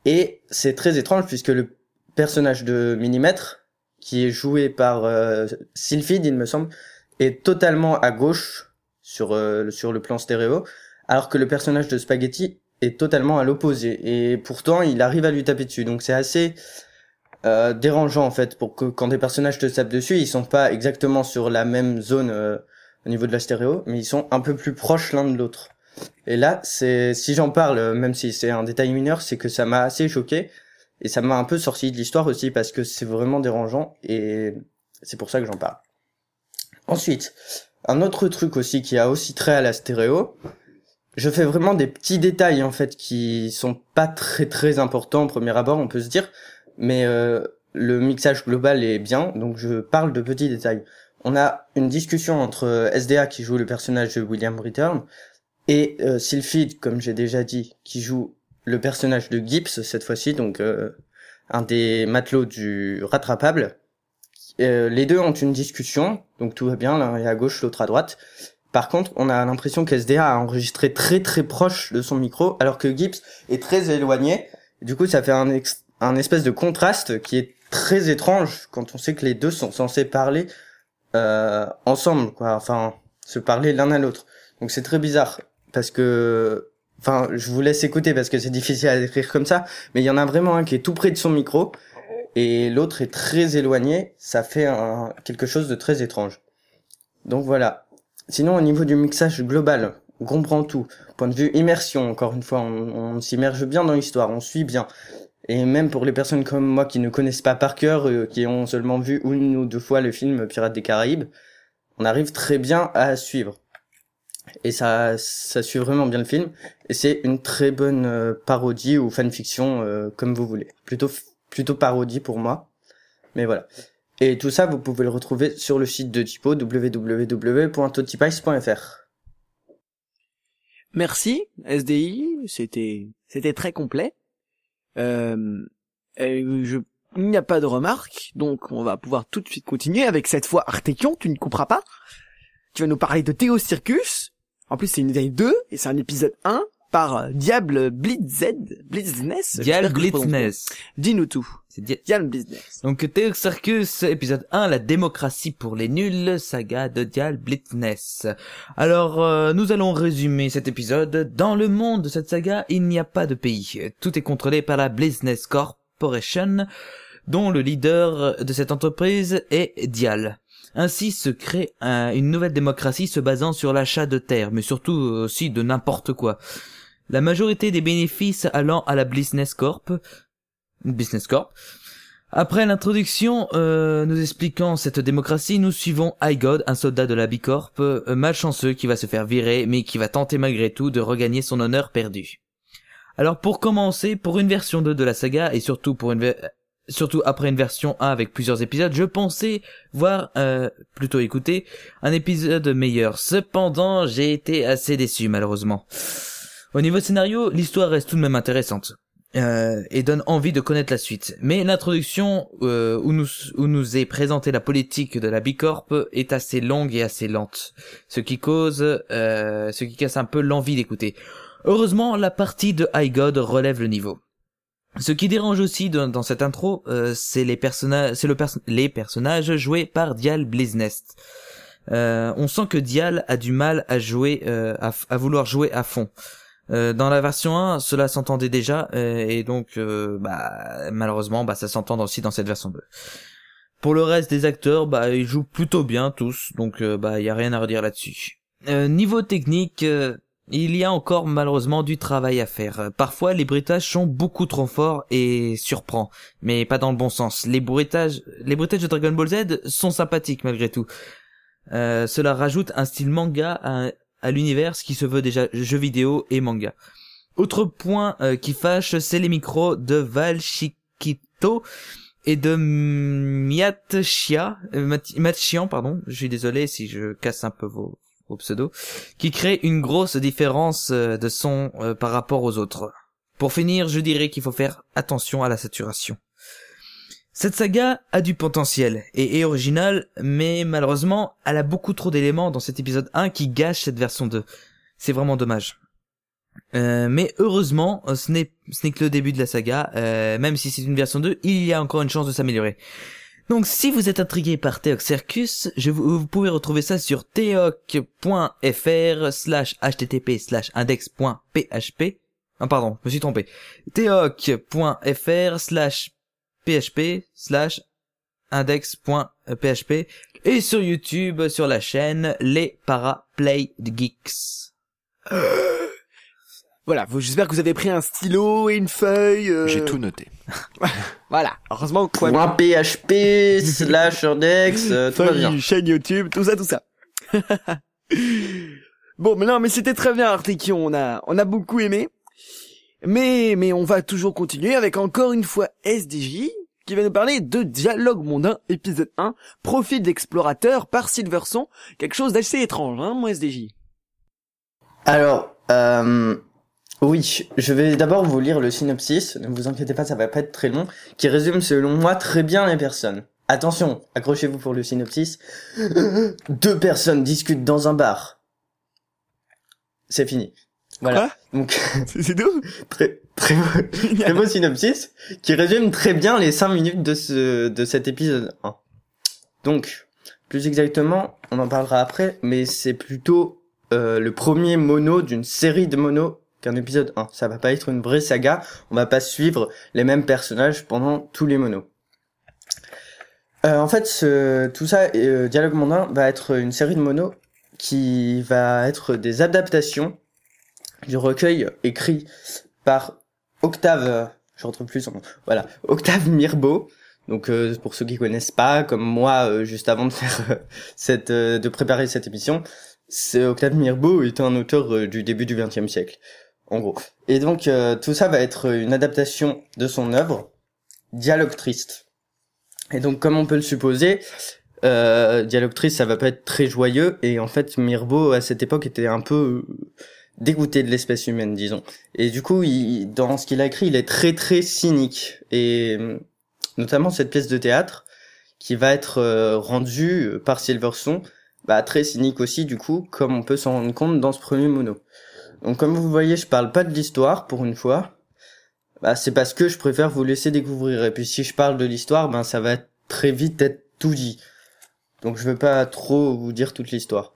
Et c'est très étrange puisque le personnage de Minimètre, qui est joué par euh, Sylphide, il me semble, est totalement à gauche sur euh, sur le plan stéréo, alors que le personnage de Spaghetti est totalement à l'opposé. Et pourtant, il arrive à lui taper dessus. Donc c'est assez euh, dérangeant en fait pour que quand des personnages te tapent dessus, ils sont pas exactement sur la même zone euh, au niveau de la stéréo, mais ils sont un peu plus proches l'un de l'autre. Et là, c'est si j'en parle, euh, même si c'est un détail mineur, c'est que ça m'a assez choqué et ça m'a un peu sorti de l'histoire aussi parce que c'est vraiment dérangeant et c'est pour ça que j'en parle. Ensuite, un autre truc aussi qui a aussi trait à la stéréo, je fais vraiment des petits détails en fait qui sont pas très très importants au premier abord, on peut se dire, mais euh, le mixage global est bien, donc je parle de petits détails. On a une discussion entre SDA qui joue le personnage de William Return et euh, Sylphide, comme j'ai déjà dit, qui joue le personnage de Gibbs cette fois-ci, donc euh, un des matelots du rattrapable. Euh, les deux ont une discussion, donc tout va bien, l'un est à gauche, l'autre à droite. Par contre, on a l'impression qu'SDA a enregistré très très proche de son micro, alors que Gibbs est très éloigné. Du coup, ça fait un, un espèce de contraste qui est très étrange quand on sait que les deux sont censés parler euh, ensemble, quoi. Enfin, se parler l'un à l'autre. Donc c'est très bizarre parce que, enfin, je vous laisse écouter parce que c'est difficile à décrire comme ça, mais il y en a vraiment un qui est tout près de son micro et l'autre est très éloigné. Ça fait un, quelque chose de très étrange. Donc voilà. Sinon, au niveau du mixage global, on comprend tout. Point de vue immersion, encore une fois, on, s'immerge bien dans l'histoire, on suit bien. Et même pour les personnes comme moi qui ne connaissent pas par cœur, euh, qui ont seulement vu une ou deux fois le film Pirates des Caraïbes, on arrive très bien à suivre. Et ça, ça suit vraiment bien le film. Et c'est une très bonne euh, parodie ou fanfiction, euh, comme vous voulez. Plutôt, parodie pour moi. Mais voilà. Et tout ça, vous pouvez le retrouver sur le site de Typo, www.totipice.fr. Merci SDI, c'était très complet. Euh, je, il n'y a pas de remarques, donc on va pouvoir tout de suite continuer avec cette fois Artekion, tu ne couperas pas. Tu vas nous parler de Théo Circus. En plus c'est une série 2 et c'est un épisode 1 par Diable Blitzed, Blitzness. Bien. Blitzness. Dis-nous tout. C'est Dia- Diable Blitzness. Donc Théo Circus, épisode 1, la démocratie pour les nuls, saga de Dial Blitzness. Alors, euh, nous allons résumer cet épisode. Dans le monde de cette saga, il n'y a pas de pays. Tout est contrôlé par la Blitzness Corporation, dont le leader de cette entreprise est Dial. Ainsi se crée un- une nouvelle démocratie se basant sur l'achat de terres, mais surtout aussi de n'importe quoi. La majorité des bénéfices allant à la Business Corp, Business Corp. Après l'introduction euh, nous expliquant cette démocratie, nous suivons God, un soldat de la Bicorp, euh, malchanceux qui va se faire virer, mais qui va tenter malgré tout de regagner son honneur perdu. Alors pour commencer, pour une version 2 de la saga, et surtout pour une surtout après une version 1 avec plusieurs épisodes, je pensais voir, euh, plutôt écouter, un épisode meilleur. Cependant, j'ai été assez déçu malheureusement. Au niveau scénario, l'histoire reste tout de même intéressante. euh, et donne envie de connaître la suite. Mais l'introduction euh, où, nous, où nous est présentée la politique de la Bicorp est assez longue et assez lente, ce qui cause, euh, ce qui casse un peu l'envie d'écouter. Heureusement, la partie de High God relève le niveau. Ce qui dérange aussi dans, dans cette intro, euh, c'est les personnages, c'est le les personnages joués par Dial Bliznest. Euh, on sent que Dial a du mal à jouer, euh, à, vouloir jouer à fond. Dans la version 1, cela s'entendait déjà, et donc, bah, malheureusement, bah, ça s'entend aussi dans cette version 2. Pour le reste des acteurs, bah, ils jouent plutôt bien tous, donc, bah, y a rien à redire là-dessus. Niveau technique, il y a encore malheureusement du travail à faire. Parfois, les bruitages sont beaucoup trop forts et surprend, mais pas dans le bon sens. Les bruitages, les bruitages de Dragon Ball Z sont sympathiques malgré tout. Euh, cela rajoute un style manga à, l'univers qui se veut déjà jeu vidéo et manga. Autre point euh, qui fâche, c'est les micros de Val Chiquito et de Miatchia, euh, pardon. Je suis désolé si je casse un peu vos, vos pseudos, qui crée une grosse différence euh, de son euh, par rapport aux autres. Pour finir, je dirais qu'il faut faire attention à la saturation. Cette saga a du potentiel et est originale, mais malheureusement, elle a beaucoup trop d'éléments dans cet épisode 1 qui gâchent cette version 2. C'est vraiment dommage. Euh, mais heureusement, ce n'est que le début de la saga. même si c'est une version 2, il y a encore une chance de s'améliorer. Donc si vous êtes intrigué par Theoc Circus, je vous, vous pouvez retrouver ça sur theoc.fr slash http slash index.php. Ah pardon, je me suis trompé. theoc.fr slash php slash index.php et sur YouTube sur la chaîne Les Paraplay Geeks. Voilà, vous- j'espère que vous avez pris un stylo et une feuille. euh, J'ai tout noté. Voilà, heureusement quoi. Point PHP slash index, euh, tout va bien. Chaîne YouTube, tout ça, tout ça. bon, mais non, mais c'était très bien, Artekion. On a, on a beaucoup aimé. Mais, mais on va toujours continuer avec encore une fois SDJ, qui va nous parler de Dialogue mondain, épisode 1, Profil d'explorateur par Silverson. Quelque chose d'assez étrange, hein, mon SDJ. Alors, euh, oui, je vais d'abord vous lire le synopsis, ne vous inquiétez pas, ça va pas être très long, qui résume selon moi très bien les personnes. Attention, accrochez-vous pour le synopsis. Deux personnes discutent dans un bar. C'est fini. Voilà. Donc, C'est c'est tout très, très, beau- très beau synopsis qui résume très bien les cinq minutes de ce, de cet épisode 1. Donc, plus exactement, on en parlera après, mais c'est plutôt euh, le premier mono d'une série de monos qu'un épisode 1. Ça va pas être une vraie saga, on va pas suivre les mêmes personnages pendant tous les monos. Euh, en fait, ce, tout ça, euh, Dialogue mondain, va être une série de monos qui va être des adaptations du recueil écrit par Octave, je retrouve plus voilà, Octave Mirbeau. Donc euh, pour ceux qui connaissent pas, comme moi, euh, juste avant de faire euh, cette, euh, de préparer cette émission, c'est Octave Mirbeau est un auteur du début du XXe siècle, en gros. Et donc euh, tout ça va être une adaptation de son œuvre, Dialogue triste. Et donc comme on peut le supposer, euh, Dialogue triste, ça va pas être très joyeux. Et en fait, Mirbeau à cette époque était un peu euh, dégoûté de l'espèce humaine, disons. Et du coup, il, dans ce qu'il a écrit, il est très très cynique. Et euh, notamment cette pièce de théâtre qui va être euh, rendue par Silverson, bah, très cynique aussi du coup, comme on peut s'en rendre compte dans ce premier mono. Donc comme vous voyez, je parle pas de l'histoire pour une fois. Bah, c'est parce que je préfère vous laisser découvrir. Et puis si je parle de l'histoire, ben ça va très vite être tout dit. Donc je veux pas trop vous dire toute l'histoire.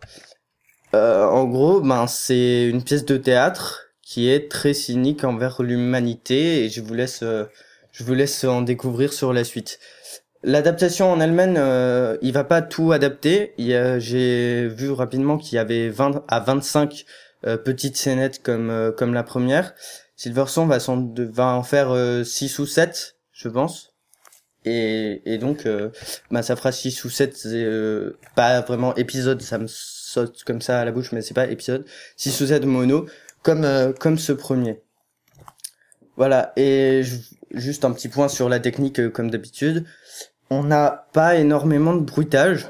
Euh, en gros, ben c'est une pièce de théâtre qui est très cynique envers l'humanité et je vous laisse euh, je vous laisse en découvrir sur la suite. L'adaptation en elle-même, euh, il va pas tout adapter. J'ai vu rapidement qu'il y avait 20 à 25 euh, petites scénettes comme euh, comme la première. Silverson va, va en faire 6 ou 7, je pense. Et, et donc, euh, bah, ça fera 6 ou 7, euh, pas vraiment épisodes, ça me saute comme ça à la bouche, mais c'est pas épisode. 6 ou 7 mono, comme, euh, comme ce premier. Voilà, et ju- juste un petit point sur la technique, euh, comme d'habitude. On n'a pas énormément de bruitage,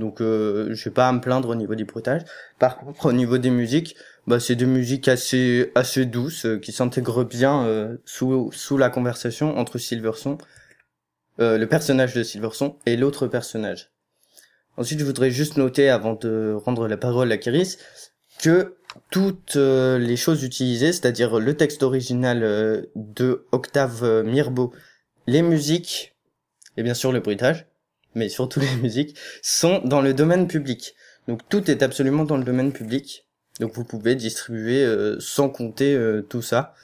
donc euh, je vais pas à me plaindre au niveau du bruitage. Par contre, au niveau des musiques, bah, c'est des musiques assez assez douces euh, qui s'intègrent bien euh, sous sous la conversation entre Silverson, euh, le personnage de Silverson et l'autre personnage. Ensuite, je voudrais juste noter avant de rendre la parole à Kiris que toutes les choses utilisées, c'est-à-dire le texte original de Octave Mirbeau, les musiques et bien sûr le bruitage, mais surtout les musiques, sont dans le domaine public. Donc tout est absolument dans le domaine public. Donc vous pouvez distribuer euh, sans compter euh, tout ça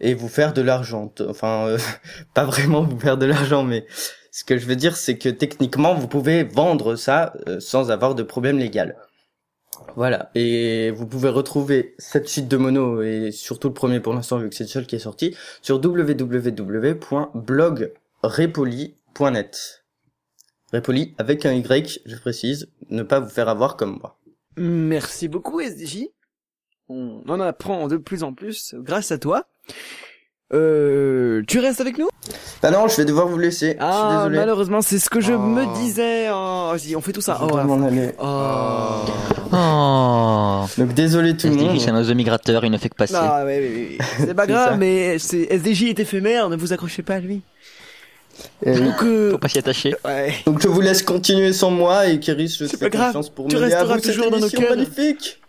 et vous faire de l'argent. Enfin, euh, pas vraiment vous faire de l'argent, mais ce que je veux dire, c'est que techniquement, vous pouvez vendre ça euh, sans avoir de problème légal. Voilà. Et vous pouvez retrouver cette suite de mono et surtout le premier pour l'instant vu que c'est le seul qui est sorti sur www.blogrepoli.net. Repoli avec un Y, je précise, ne pas vous faire avoir comme moi. Merci beaucoup SDJ. On en apprend de plus en plus grâce à toi. Euh, tu restes avec nous? Bah non, je vais devoir vous laisser. je suis Ah, désolé. malheureusement, c'est ce que je Oh. me disais. Oh, vas-y, on fait tout ça. Je Oh, dois à la m'en fin. aller. Oh. Oh. Donc désolé tout le SDJ, monde. c'est un oiseau migrateur, il ne fait que passer. Ah. C'est pas grave, mais c'est SDJ est éphémère, ne vous accrochez pas à lui. Et- Donc, euh, Faut pas s'y attacher. ouais. Donc je vous laisse continuer sans moi et Kéris, je te C'est fais pas grave. confiance pour Tu mener à bout cette toujours dans nos émission cœurs. magnifique.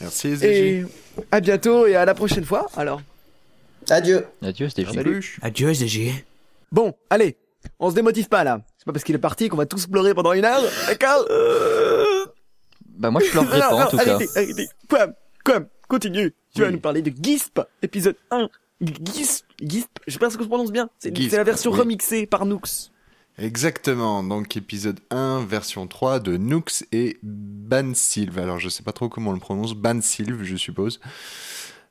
Merci SDJ. Et à bientôt et à la prochaine fois. Alors, Adieu. Adieu, SDJ. Salut. Adieu, SDG. bon, allez, on se démotive pas là. C'est pas parce qu'il est parti qu'on va tous pleurer pendant une heure, d'accord Bah, moi, je pleurerai Non, pas, en non, tout cas. arrêtez, arrêtez. Quoi Quoi Continue. Tu vas nous parler de Gisp, épisode 1. Gisp, Gisp, je sais pas ce que je prononce bien. C'est la version oui. remixée par Nooks. Exactement, donc épisode 1, version 3 de Nooks et Bansilve. Alors je sais pas trop comment on le prononce, Bansilve je suppose.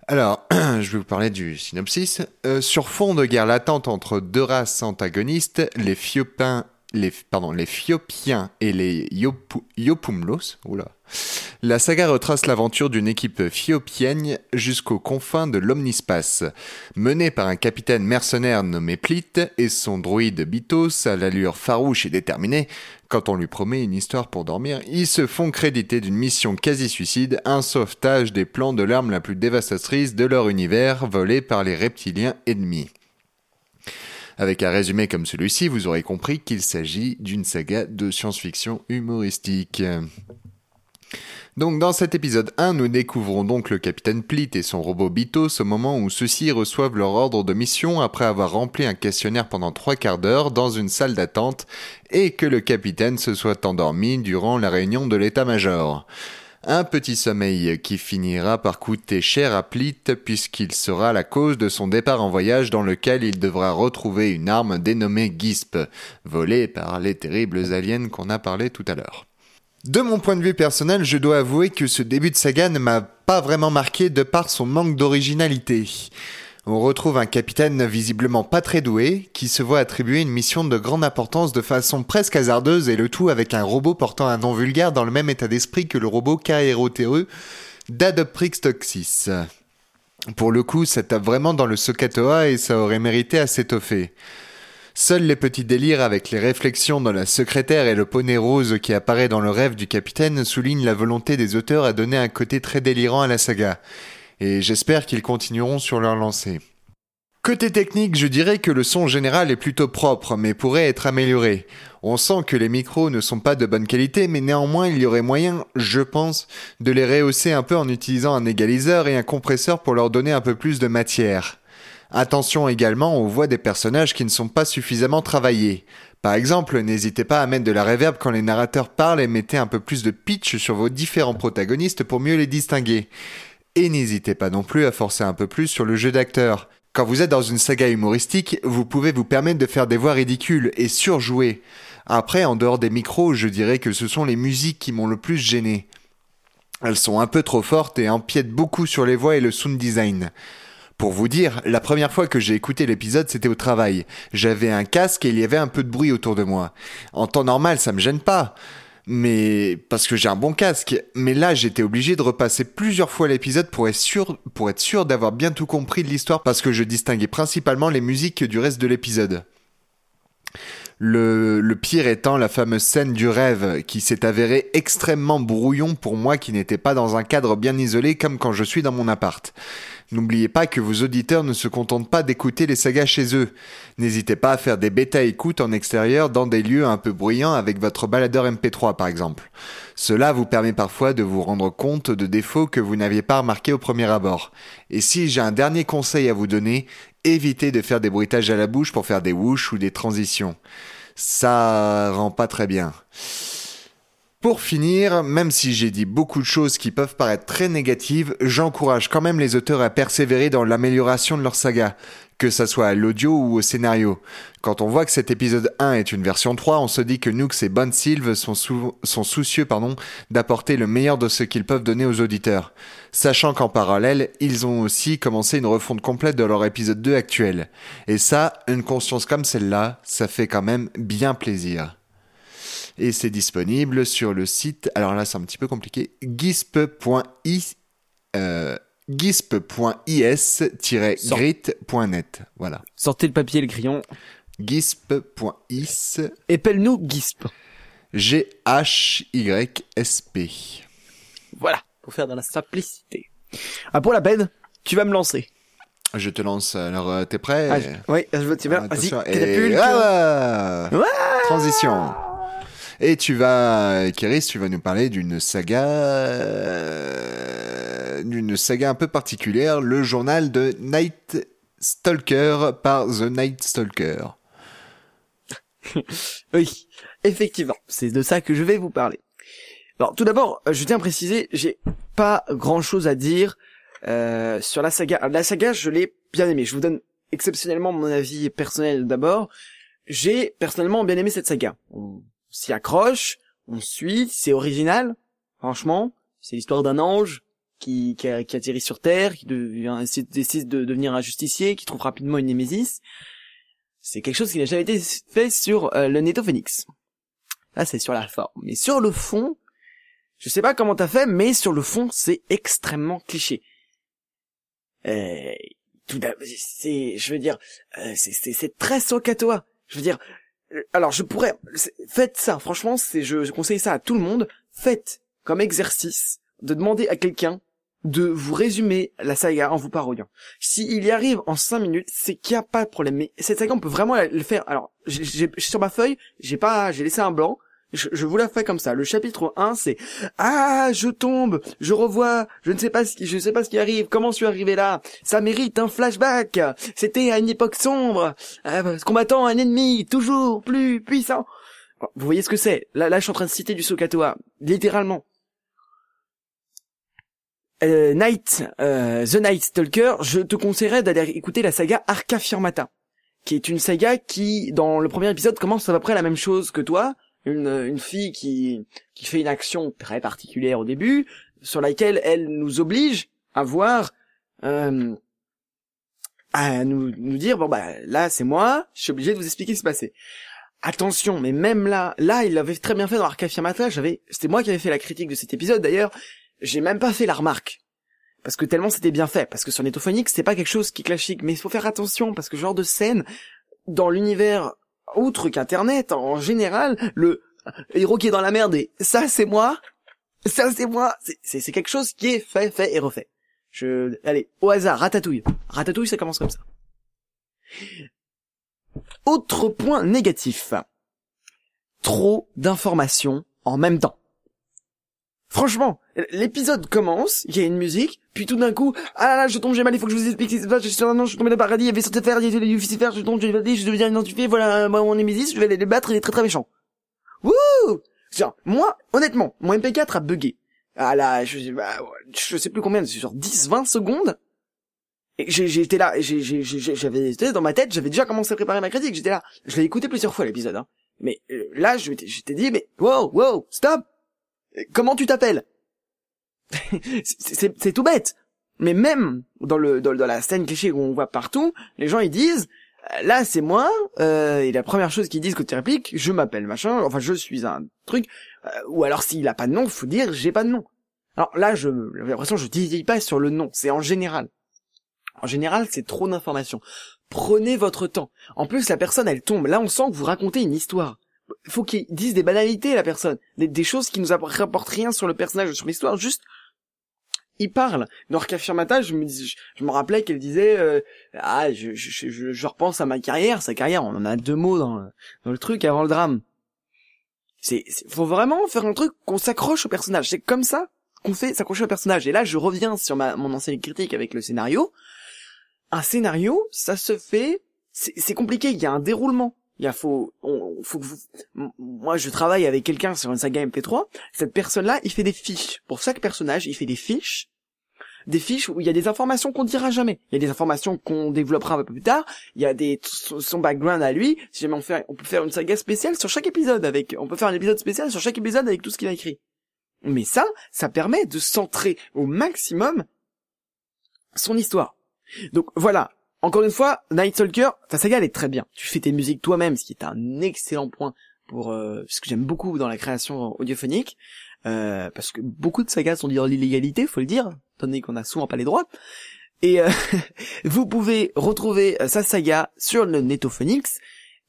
Alors, je vais vous parler du synopsis. Euh, sur fond de guerre latente entre deux races antagonistes, les Fiopins, les, pardon, les Fiopiens et les Yopu- Yopumlos, oula, la saga retrace l'aventure d'une équipe fiopienne jusqu'aux confins de l'omnispace. Menée par un capitaine mercenaire nommé Plit et son droïde Bitos à l'allure farouche et déterminée, quand on lui promet une histoire pour dormir, ils se font créditer d'une mission quasi-suicide, un sauvetage des plans de l'arme la plus dévastatrice de leur univers, volée par les reptiliens ennemis. Avec un résumé comme celui-ci, vous aurez compris qu'il s'agit d'une saga de science-fiction humoristique. Donc dans cet épisode 1, nous découvrons donc le capitaine Plit et son robot Bitos au moment où ceux-ci reçoivent leur ordre de mission après avoir rempli un questionnaire pendant trois quarts d'heure dans une salle d'attente et que le capitaine se soit endormi durant la réunion de l'état-major. Un petit sommeil qui finira par coûter cher à Plit puisqu'il sera la cause de son départ en voyage dans lequel il devra retrouver une arme dénommée Gisp, volée par les terribles aliens qu'on a parlé tout à l'heure. De mon point de vue personnel, je dois avouer que ce début de saga ne m'a pas vraiment marqué de par son manque d'originalité. On retrouve un capitaine visiblement pas très doué, qui se voit attribuer une mission de grande importance de façon presque hasardeuse et le tout avec un robot portant un nom vulgaire dans le même état d'esprit que le robot KROTE d'Adoptrix Toxis. Pour le coup, ça tape vraiment dans le Sokatoa et ça aurait mérité à s'étoffer. Seuls les petits délires avec les réflexions dans la secrétaire et le poney rose qui apparaît dans le rêve du capitaine soulignent la volonté des auteurs à donner un côté très délirant à la saga. Et j'espère qu'ils continueront sur leur lancée. Côté technique, je dirais que le son général est plutôt propre, mais pourrait être amélioré. On sent que les micros ne sont pas de bonne qualité, mais néanmoins il y aurait moyen, je pense, de les rehausser un peu en utilisant un égaliseur et un compresseur pour leur donner un peu plus de matière. Attention également aux voix des personnages qui ne sont pas suffisamment travaillées. Par exemple, n'hésitez pas à mettre de la reverb quand les narrateurs parlent et mettez un peu plus de pitch sur vos différents protagonistes pour mieux les distinguer. Et n'hésitez pas non plus à forcer un peu plus sur le jeu d'acteur. Quand vous êtes dans une saga humoristique, vous pouvez vous permettre de faire des voix ridicules et surjouer. Après, en dehors des micros, je dirais que ce sont les musiques qui m'ont le plus gêné. Elles sont un peu trop fortes et empiètent beaucoup sur les voix et le sound design. Pour vous dire, la première fois que j'ai écouté l'épisode, c'était au travail. J'avais un casque et il y avait un peu de bruit autour de moi. En temps normal, ça me gêne pas. Mais parce que j'ai un bon casque. Mais là, j'étais obligé de repasser plusieurs fois l'épisode pour être sûr, d'avoir bien tout compris de l'histoire parce que je distinguais principalement les musiques du reste de l'épisode. Le, le pire étant la fameuse scène du rêve, qui s'est avérée extrêmement brouillon pour moi qui n'étais pas dans un cadre bien isolé comme quand je suis dans mon appart. N'oubliez pas que vos auditeurs ne se contentent pas d'écouter les sagas chez eux. N'hésitez pas à faire des bêta-écoutes en extérieur dans des lieux un peu bruyants avec votre baladeur MP3 par exemple. Cela vous permet parfois de vous rendre compte de défauts que vous n'aviez pas remarqués au premier abord. Et si j'ai un dernier conseil à vous donner, évitez de faire des bruitages à la bouche pour faire des whoosh ou des transitions. Ça rend pas très bien. Pour finir, même si j'ai dit beaucoup de choses qui peuvent paraître très négatives, j'encourage quand même les auteurs à persévérer dans l'amélioration de leur saga, que ça soit à l'audio ou au scénario. Quand on voit que cet épisode 1 est une version 3, on se dit que Nooks et Bon Sylve sont, sou- sont soucieux d'apporter le meilleur de ce qu'ils peuvent donner aux auditeurs. Sachant qu'en parallèle, ils ont aussi commencé une refonte complète de leur épisode 2 actuel. Et ça, une conscience comme celle-là, ça fait quand même bien plaisir et c'est disponible sur le site, alors là c'est un petit peu compliqué, gisp.i, euh, gisp.is-grit.net. Voilà. Sortez le papier et le crayon. gisp.is, Épelle-nous Gisp. G-H-Y-S-P. Voilà. Pour faire dans la simplicité. Ah, pour la peine, tu vas me lancer. Je te lance, alors euh, t'es prêt? Ah, je- oui, je veux, tu vas, Ah, vas-y, et Ouais. Transition. Et tu vas, Kéris, tu vas nous parler d'une saga, d'une saga un peu particulière, le journal de Night Stalker par The Night Stalker. Oui, effectivement, c'est de ça que je vais vous parler. Alors, tout d'abord, euh, je tiens à préciser, j'ai pas grand-chose à dire euh, sur la saga. La saga, je l'ai bien aimée. Je vous donne exceptionnellement mon avis personnel d'abord. J'ai personnellement bien aimé cette saga. S'y accroche, on suit, c'est original, franchement. C'est l'histoire d'un ange qui, qui, a- atterrit sur Terre, qui devient, décide de devenir un justicier, qui trouve rapidement une némésis. C'est quelque chose qui n'a jamais été fait sur euh, le Neto Phoenix. Là, c'est sur la forme. Mais sur le fond, je sais pas comment t'as fait, mais sur le fond, c'est extrêmement cliché. Euh, tout c'est, je veux dire, euh, c'est, c'est, c'est très Sokatoa. Je veux dire, alors je pourrais, faites ça. Franchement, c'est, je, conseille ça à tout le monde. Faites comme exercice de demander à quelqu'un de vous résumer la saga en vous parodiant. S'il y arrive en 5 minutes, c'est qu'il n'y a pas de problème. Mais cette saga, on peut vraiment le faire. Alors, j'ai- sur ma feuille, j'ai pas, j'ai laissé un blanc. Je, vous la fais comme ça. Le chapitre 1, c'est Ah, je tombe, je revois, je ne sais pas ce qui, je sais pas ce qui arrive, comment suis arrivé là? Ça mérite un flashback. C'était à une époque sombre, euh, combattant un ennemi toujours plus puissant. Vous voyez ce que c'est? Là, là, je suis en train de citer du Sokatoa, littéralement. Euh, Night, euh, The Night Stalker, je te conseillerais d'aller écouter la saga Arca Firmata, qui est une saga qui, dans le premier épisode, commence à peu près la même chose que toi. Une, une fille qui, qui fait une action très particulière au début, sur laquelle elle nous oblige à voir, euh, à nous, nous dire, bon bah là c'est moi, je suis obligé de vous expliquer ce qui s'est passé. Attention, mais même là, là il l'avait très bien fait dans Arca Firmata, j'avais, c'était moi qui avais fait la critique de cet épisode d'ailleurs, j'ai même pas fait la remarque. Parce que tellement c'était bien fait. Parce que sur Netophonics, c'est pas quelque chose qui est classique. Mais il faut faire attention, parce que ce genre de scène, dans l'univers, outre qu'Internet, en général, le héros qui est dans la merde et ça c'est moi, ça c'est moi, c'est- quelque chose qui est fait, fait et refait. Je, allez, au hasard, ratatouille. Ratatouille, ça commence comme ça. Autre point négatif. Trop d'informations en même temps. Franchement, l'épisode commence, il y a une musique, puis tout d'un coup, ah là là, je tombe, j'ai mal, il faut que je vous explique ce qui je suis ange, je suis tombé dans le paradis, il y avait sorti faire, il y avait Lucifer, je tombe, je vais je deviens identifié, voilà, moi, mon Némésis, je vais aller les battre, il est très très méchant. Wouh! Genre, moi, honnêtement, mon MP4 a bugué. Ah là, je, je sais plus combien, c'est genre 10, 20 secondes. Et été là, j'avais, dans ma tête, j'avais déjà commencé à préparer ma critique, j'étais là. Je l'ai écouté plusieurs fois l'épisode, hein. Mais, euh, là, je j'étais dit, mais, wow, wow, stop! Comment tu t'appelles? c'est, tout bête. Mais même dans le dans, dans la scène cliché qu'on voit partout, les gens ils disent euh, là c'est moi euh, et la première chose qu'ils disent quand tu répliques, je m'appelle machin, enfin je suis un truc euh, ou alors s'il a pas de nom, faut dire j'ai pas de nom. Alors là je j'ai l'impression je dis pas sur le nom, c'est en général. En général, c'est trop d'informations. Prenez votre temps. En plus, la personne, elle tombe. Là, on sent que vous racontez une histoire. Faut qu'il dise des banalités, la personne. Des, choses qui nous rapportent rien sur le personnage, sur l'histoire. Juste, il parle. Dans Mata, je me dis, je, je me rappelais qu'elle disait, euh, ah, je, je, je, repense à ma carrière, sa carrière. On en a deux mots dans le, truc avant le drame. C'est, faut vraiment faire un truc qu'on s'accroche au personnage. C'est comme ça qu'on fait s'accrocher au personnage. Et là, je reviens sur ma, mon ancienne critique avec le scénario. Un scénario, ça se fait, c'est compliqué. Il y a un déroulement. Il y a faut, on, faut que vous, moi, je travaille avec quelqu'un sur une saga MP3. Cette personne-là, il fait des fiches. Pour chaque personnage, il fait des fiches. Des fiches où il y a des informations qu'on dira jamais. Il y a des informations qu'on développera un peu plus tard. Il y a des son background à lui. Si jamais on fait, on peut faire une saga spéciale sur chaque épisode avec, on peut faire un épisode spécial sur chaque épisode avec tout ce qu'il a écrit. Mais ça, ça permet de centrer au maximum son histoire. Donc voilà. Encore une fois, Night Stalker, ta saga elle est très bien. Tu fais tes musiques toi-même, ce qui est un excellent point pour euh, ce que j'aime beaucoup dans la création audiophonique. Euh, parce que beaucoup de sagas sont dans l'illégalité, faut le dire, étant donné qu'on a souvent pas les droits. Et euh, vous pouvez retrouver euh, sa saga sur le Netophonix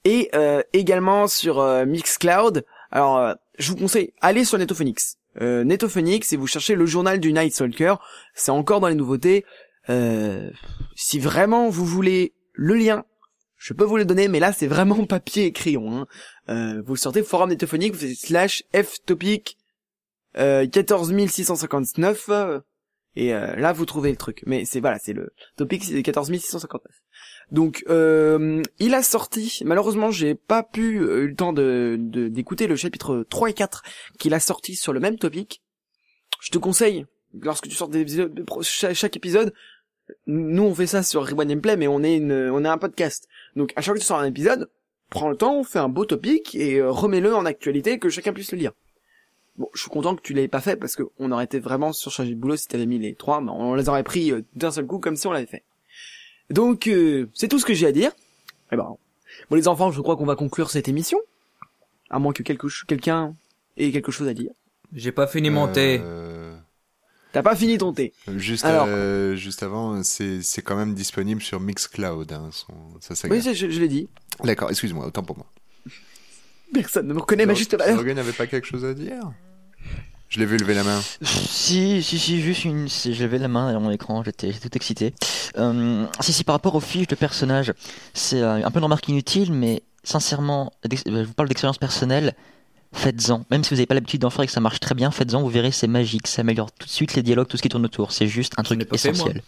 et euh, également sur euh, Mixcloud. Alors, je vous conseille, allez sur Netophonix. Euh, Netophonix et vous cherchez le journal du Night Stalker. C'est encore dans les nouveautés. Euh, si vraiment vous voulez le lien, je peux vous le donner, mais là c'est vraiment papier et crayon. Hein. Euh, vous sortez forum Netophonique, vous faites slash f topic euh, 14659 euh, et euh, là vous trouvez le truc. Mais c'est voilà, c'est le topic c'est 14659. Donc euh, il a sorti, malheureusement j'ai pas pu eu le temps de d'écouter le chapitre 3 et 4 qu'il a sorti sur le même topic. Je te conseille, lorsque tu sors des épisodes, chaque épisode, nous on fait ça sur Rewind and Play, mais on est une, on est un podcast. Donc à chaque fois que tu sors un épisode, prends le temps, fais un beau topic et euh, remets-le en actualité que chacun puisse le lire. Bon, je suis content que tu l'aies pas fait parce que on aurait été vraiment surchargé de boulot si t'avais mis les trois, mais on les aurait pris euh, d'un seul coup comme si on l'avait fait. Donc euh, c'est tout ce que j'ai à dire. Eh ben, bon les enfants, je crois qu'on va conclure cette émission, à moins que quelque quelqu'un ait quelque chose à dire. J'ai pas fini mon thé. T'as pas fini ton thé. Juste, Alors. euh, juste avant, c'est c'est quand même disponible sur Mixcloud, hein, son, sa saga. Oui, je, je l'ai dit. D'accord, excuse-moi, autant pour moi. Personne ne me reconnaît ma juste valeur. Logan n'avait pas quelque chose à dire? Je l'ai vu lever la main. Si, si, si, juste une. si, J'ai levé la main à mon écran, j'étais tout excité. Euh, si, si, par rapport aux fiches de personnages, c'est euh, un peu une remarque inutile, mais sincèrement, je vous parle d'expérience personnelle. Faites-en. Même si vous n'avez pas l'habitude d'en faire et que ça marche très bien, faites-en, vous verrez, c'est magique. Ça améliore tout de suite les dialogues, tout ce qui tourne autour. C'est juste un truc essentiel.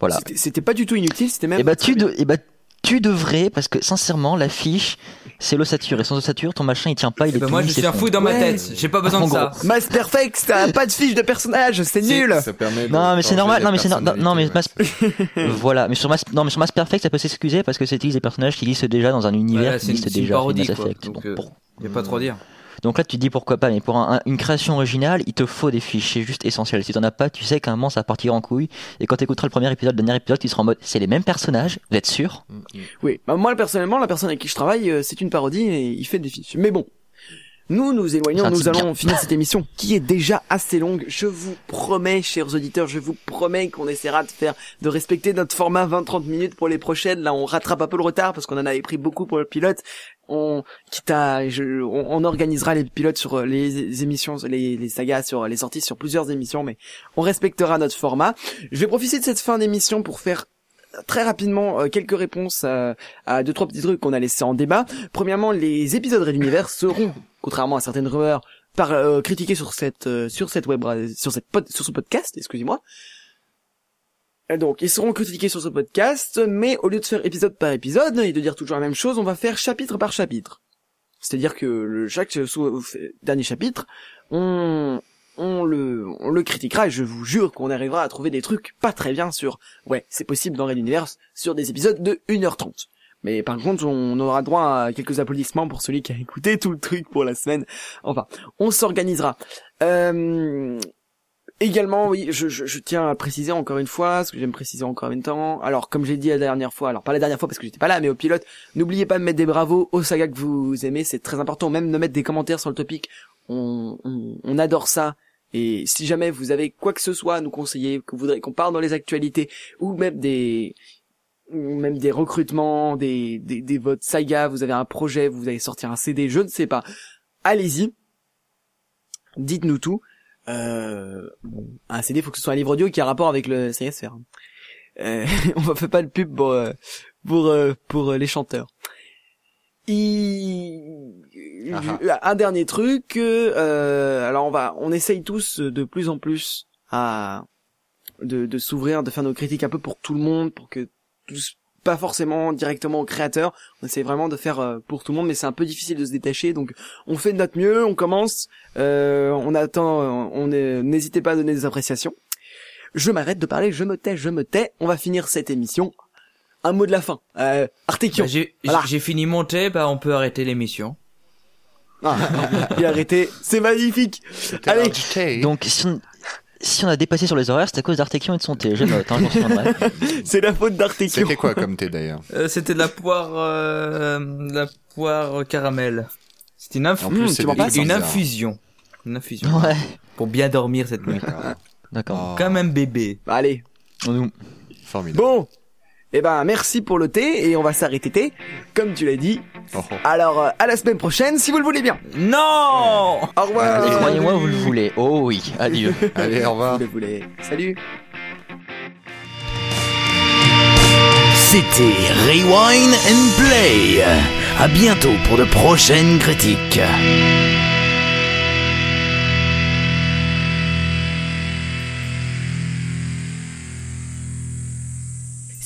Voilà. C'était- pas du tout inutile, c'était même. Et bah, tu, bien. de- eh bah, tu devrais, parce que sincèrement, la fiche, c'est l'ossature. Et sans ossature, ton machin, il tient pas, il Eh est ben tout moi mou, je suis un fou dans ma Ouais. tête. J'ai pas besoin En de ça. Mass Perfect, t'as pas de fiche de personnage, c'est nul. Ça permet Non mais c'est normal, non mais c'est no- non, non, mais Mass... voilà, mais sur Mass non mais sur Mass Perfect ça peut s'excuser parce que c'est des personnages qui existent déjà dans un univers Voilà, qui existe c'est une déjà parodie, Mass quoi. Effect. Donc, Donc, euh, pour- Y a pas trop à dire. Donc là tu te dis pourquoi pas, mais pour un- un- une création originale il te faut des fiches, c'est juste essentiel. Si t'en as pas, tu sais qu'à un moment ça va partir en couille et quand t'écouteras le premier épisode, le dernier épisode, tu seras en mode c'est les mêmes personnages, vous êtes sûr? Mm, mm. Oui, bah moi personnellement, la personne avec qui je travaille, euh, c'est une parodie et il fait des fiches. Mais bon, nous nous éloignons, nous allons bien. finir cette émission qui est déjà assez longue. Je vous promets, chers auditeurs, je vous promets qu'on essaiera de faire, de respecter notre format 20-30 minutes pour les prochaines. Là, on rattrape un peu le retard parce qu'on en avait pris beaucoup pour le pilote. On, quitte on, on organisera les pilotes sur euh, les émissions, les, les sagas sur les sorties sur plusieurs émissions, mais on respectera notre format. Je vais profiter de cette fin d'émission pour faire très rapidement euh, quelques réponses à, à deux trois petits trucs qu'on a laissés en débat. Premièrement, les épisodes Red Univers seront, contrairement à certaines rumeurs, par euh, critiqués sur cette euh, sur cette web sur cette sur ce podcast, excusez-moi. Et Donc, ils seront critiqués sur ce podcast, mais au lieu de faire épisode par épisode et de dire toujours la même chose, on va faire chapitre par chapitre. C'est-à-dire que le, chaque sous- dernier chapitre, on, on le, on le critiquera et je vous jure qu'on arrivera à trouver des trucs pas très bien sur, ouais, c'est possible dans Red Universe, sur des épisodes de 1h30. Mais par contre, on aura droit à quelques applaudissements pour celui qui a écouté tout le truc pour la semaine. Enfin, on s'organisera. Euh, Également, oui, je, je, je tiens à préciser encore une fois, ce que j'aime préciser encore une temps. Alors, comme j'ai dit la dernière fois, alors pas la dernière fois parce que j'étais pas là, mais au pilote, n'oubliez pas de mettre des bravos aux sagas que vous aimez, c'est très important. Même de mettre des commentaires sur le topic, on, on, on adore ça. Et si jamais vous avez quoi que ce soit à nous conseiller, que vous voudrez qu'on parle dans les actualités, ou même des même des recrutements, des, des, des votre saga, vous avez un projet, vous allez sortir un CD, je ne sais pas. Allez-y. Dites-nous tout. Euh, bon, un CD, faut que ce soit un livre audio qui a rapport avec le CSR. Euh, on ne fait pas de pub pour euh, pour euh, pour euh, les chanteurs. Il- Un dernier truc. euh, alors on va, on essaye tous de plus en plus à de, de s'ouvrir, de faire nos critiques un peu pour tout le monde, pour que tous, pas forcément directement aux créateurs. On essaie vraiment de faire euh, pour tout le monde, mais c'est un peu difficile de se détacher. Donc on fait de notre mieux, on commence, euh, on attend, euh, on est- n'hésitez pas à donner des appréciations. Je m'arrête de parler, je me tais, je me tais. On va finir cette émission. Un mot de la fin. Euh, Artekion. Bah, j'ai Voilà. j'ai fini mon thé, bah on peut arrêter l'émission. Ah, et arrêtez, c'est magnifique. Allez, Donc, si on, si on a dépassé sur les horaires, c'est à cause d'Artekion et de son thé. Je note, hein, je c'est la faute d'Artekion. C'était quoi comme thé d'ailleurs? Euh, C'était de la poire, euh, de la poire caramel. C'était une, inf- Mmh, passes une infusion. Une infusion. Ouais, Pour bien dormir cette nuit. d'accord. Oh, Comme un bébé. Bah, allez. Nous- Formidable. Bon. Eh ben, merci pour le thé et on va s'arrêter thé, comme tu l'as dit. Oh. Alors, euh, à la semaine prochaine, si vous le voulez bien. Non Au revoir. Et croyez-moi, vous le voulez. Oh oui, adieu. Allez, au revoir. Vous le voulez. Salut. C'était Rewind and Play. À bientôt pour de prochaines critiques.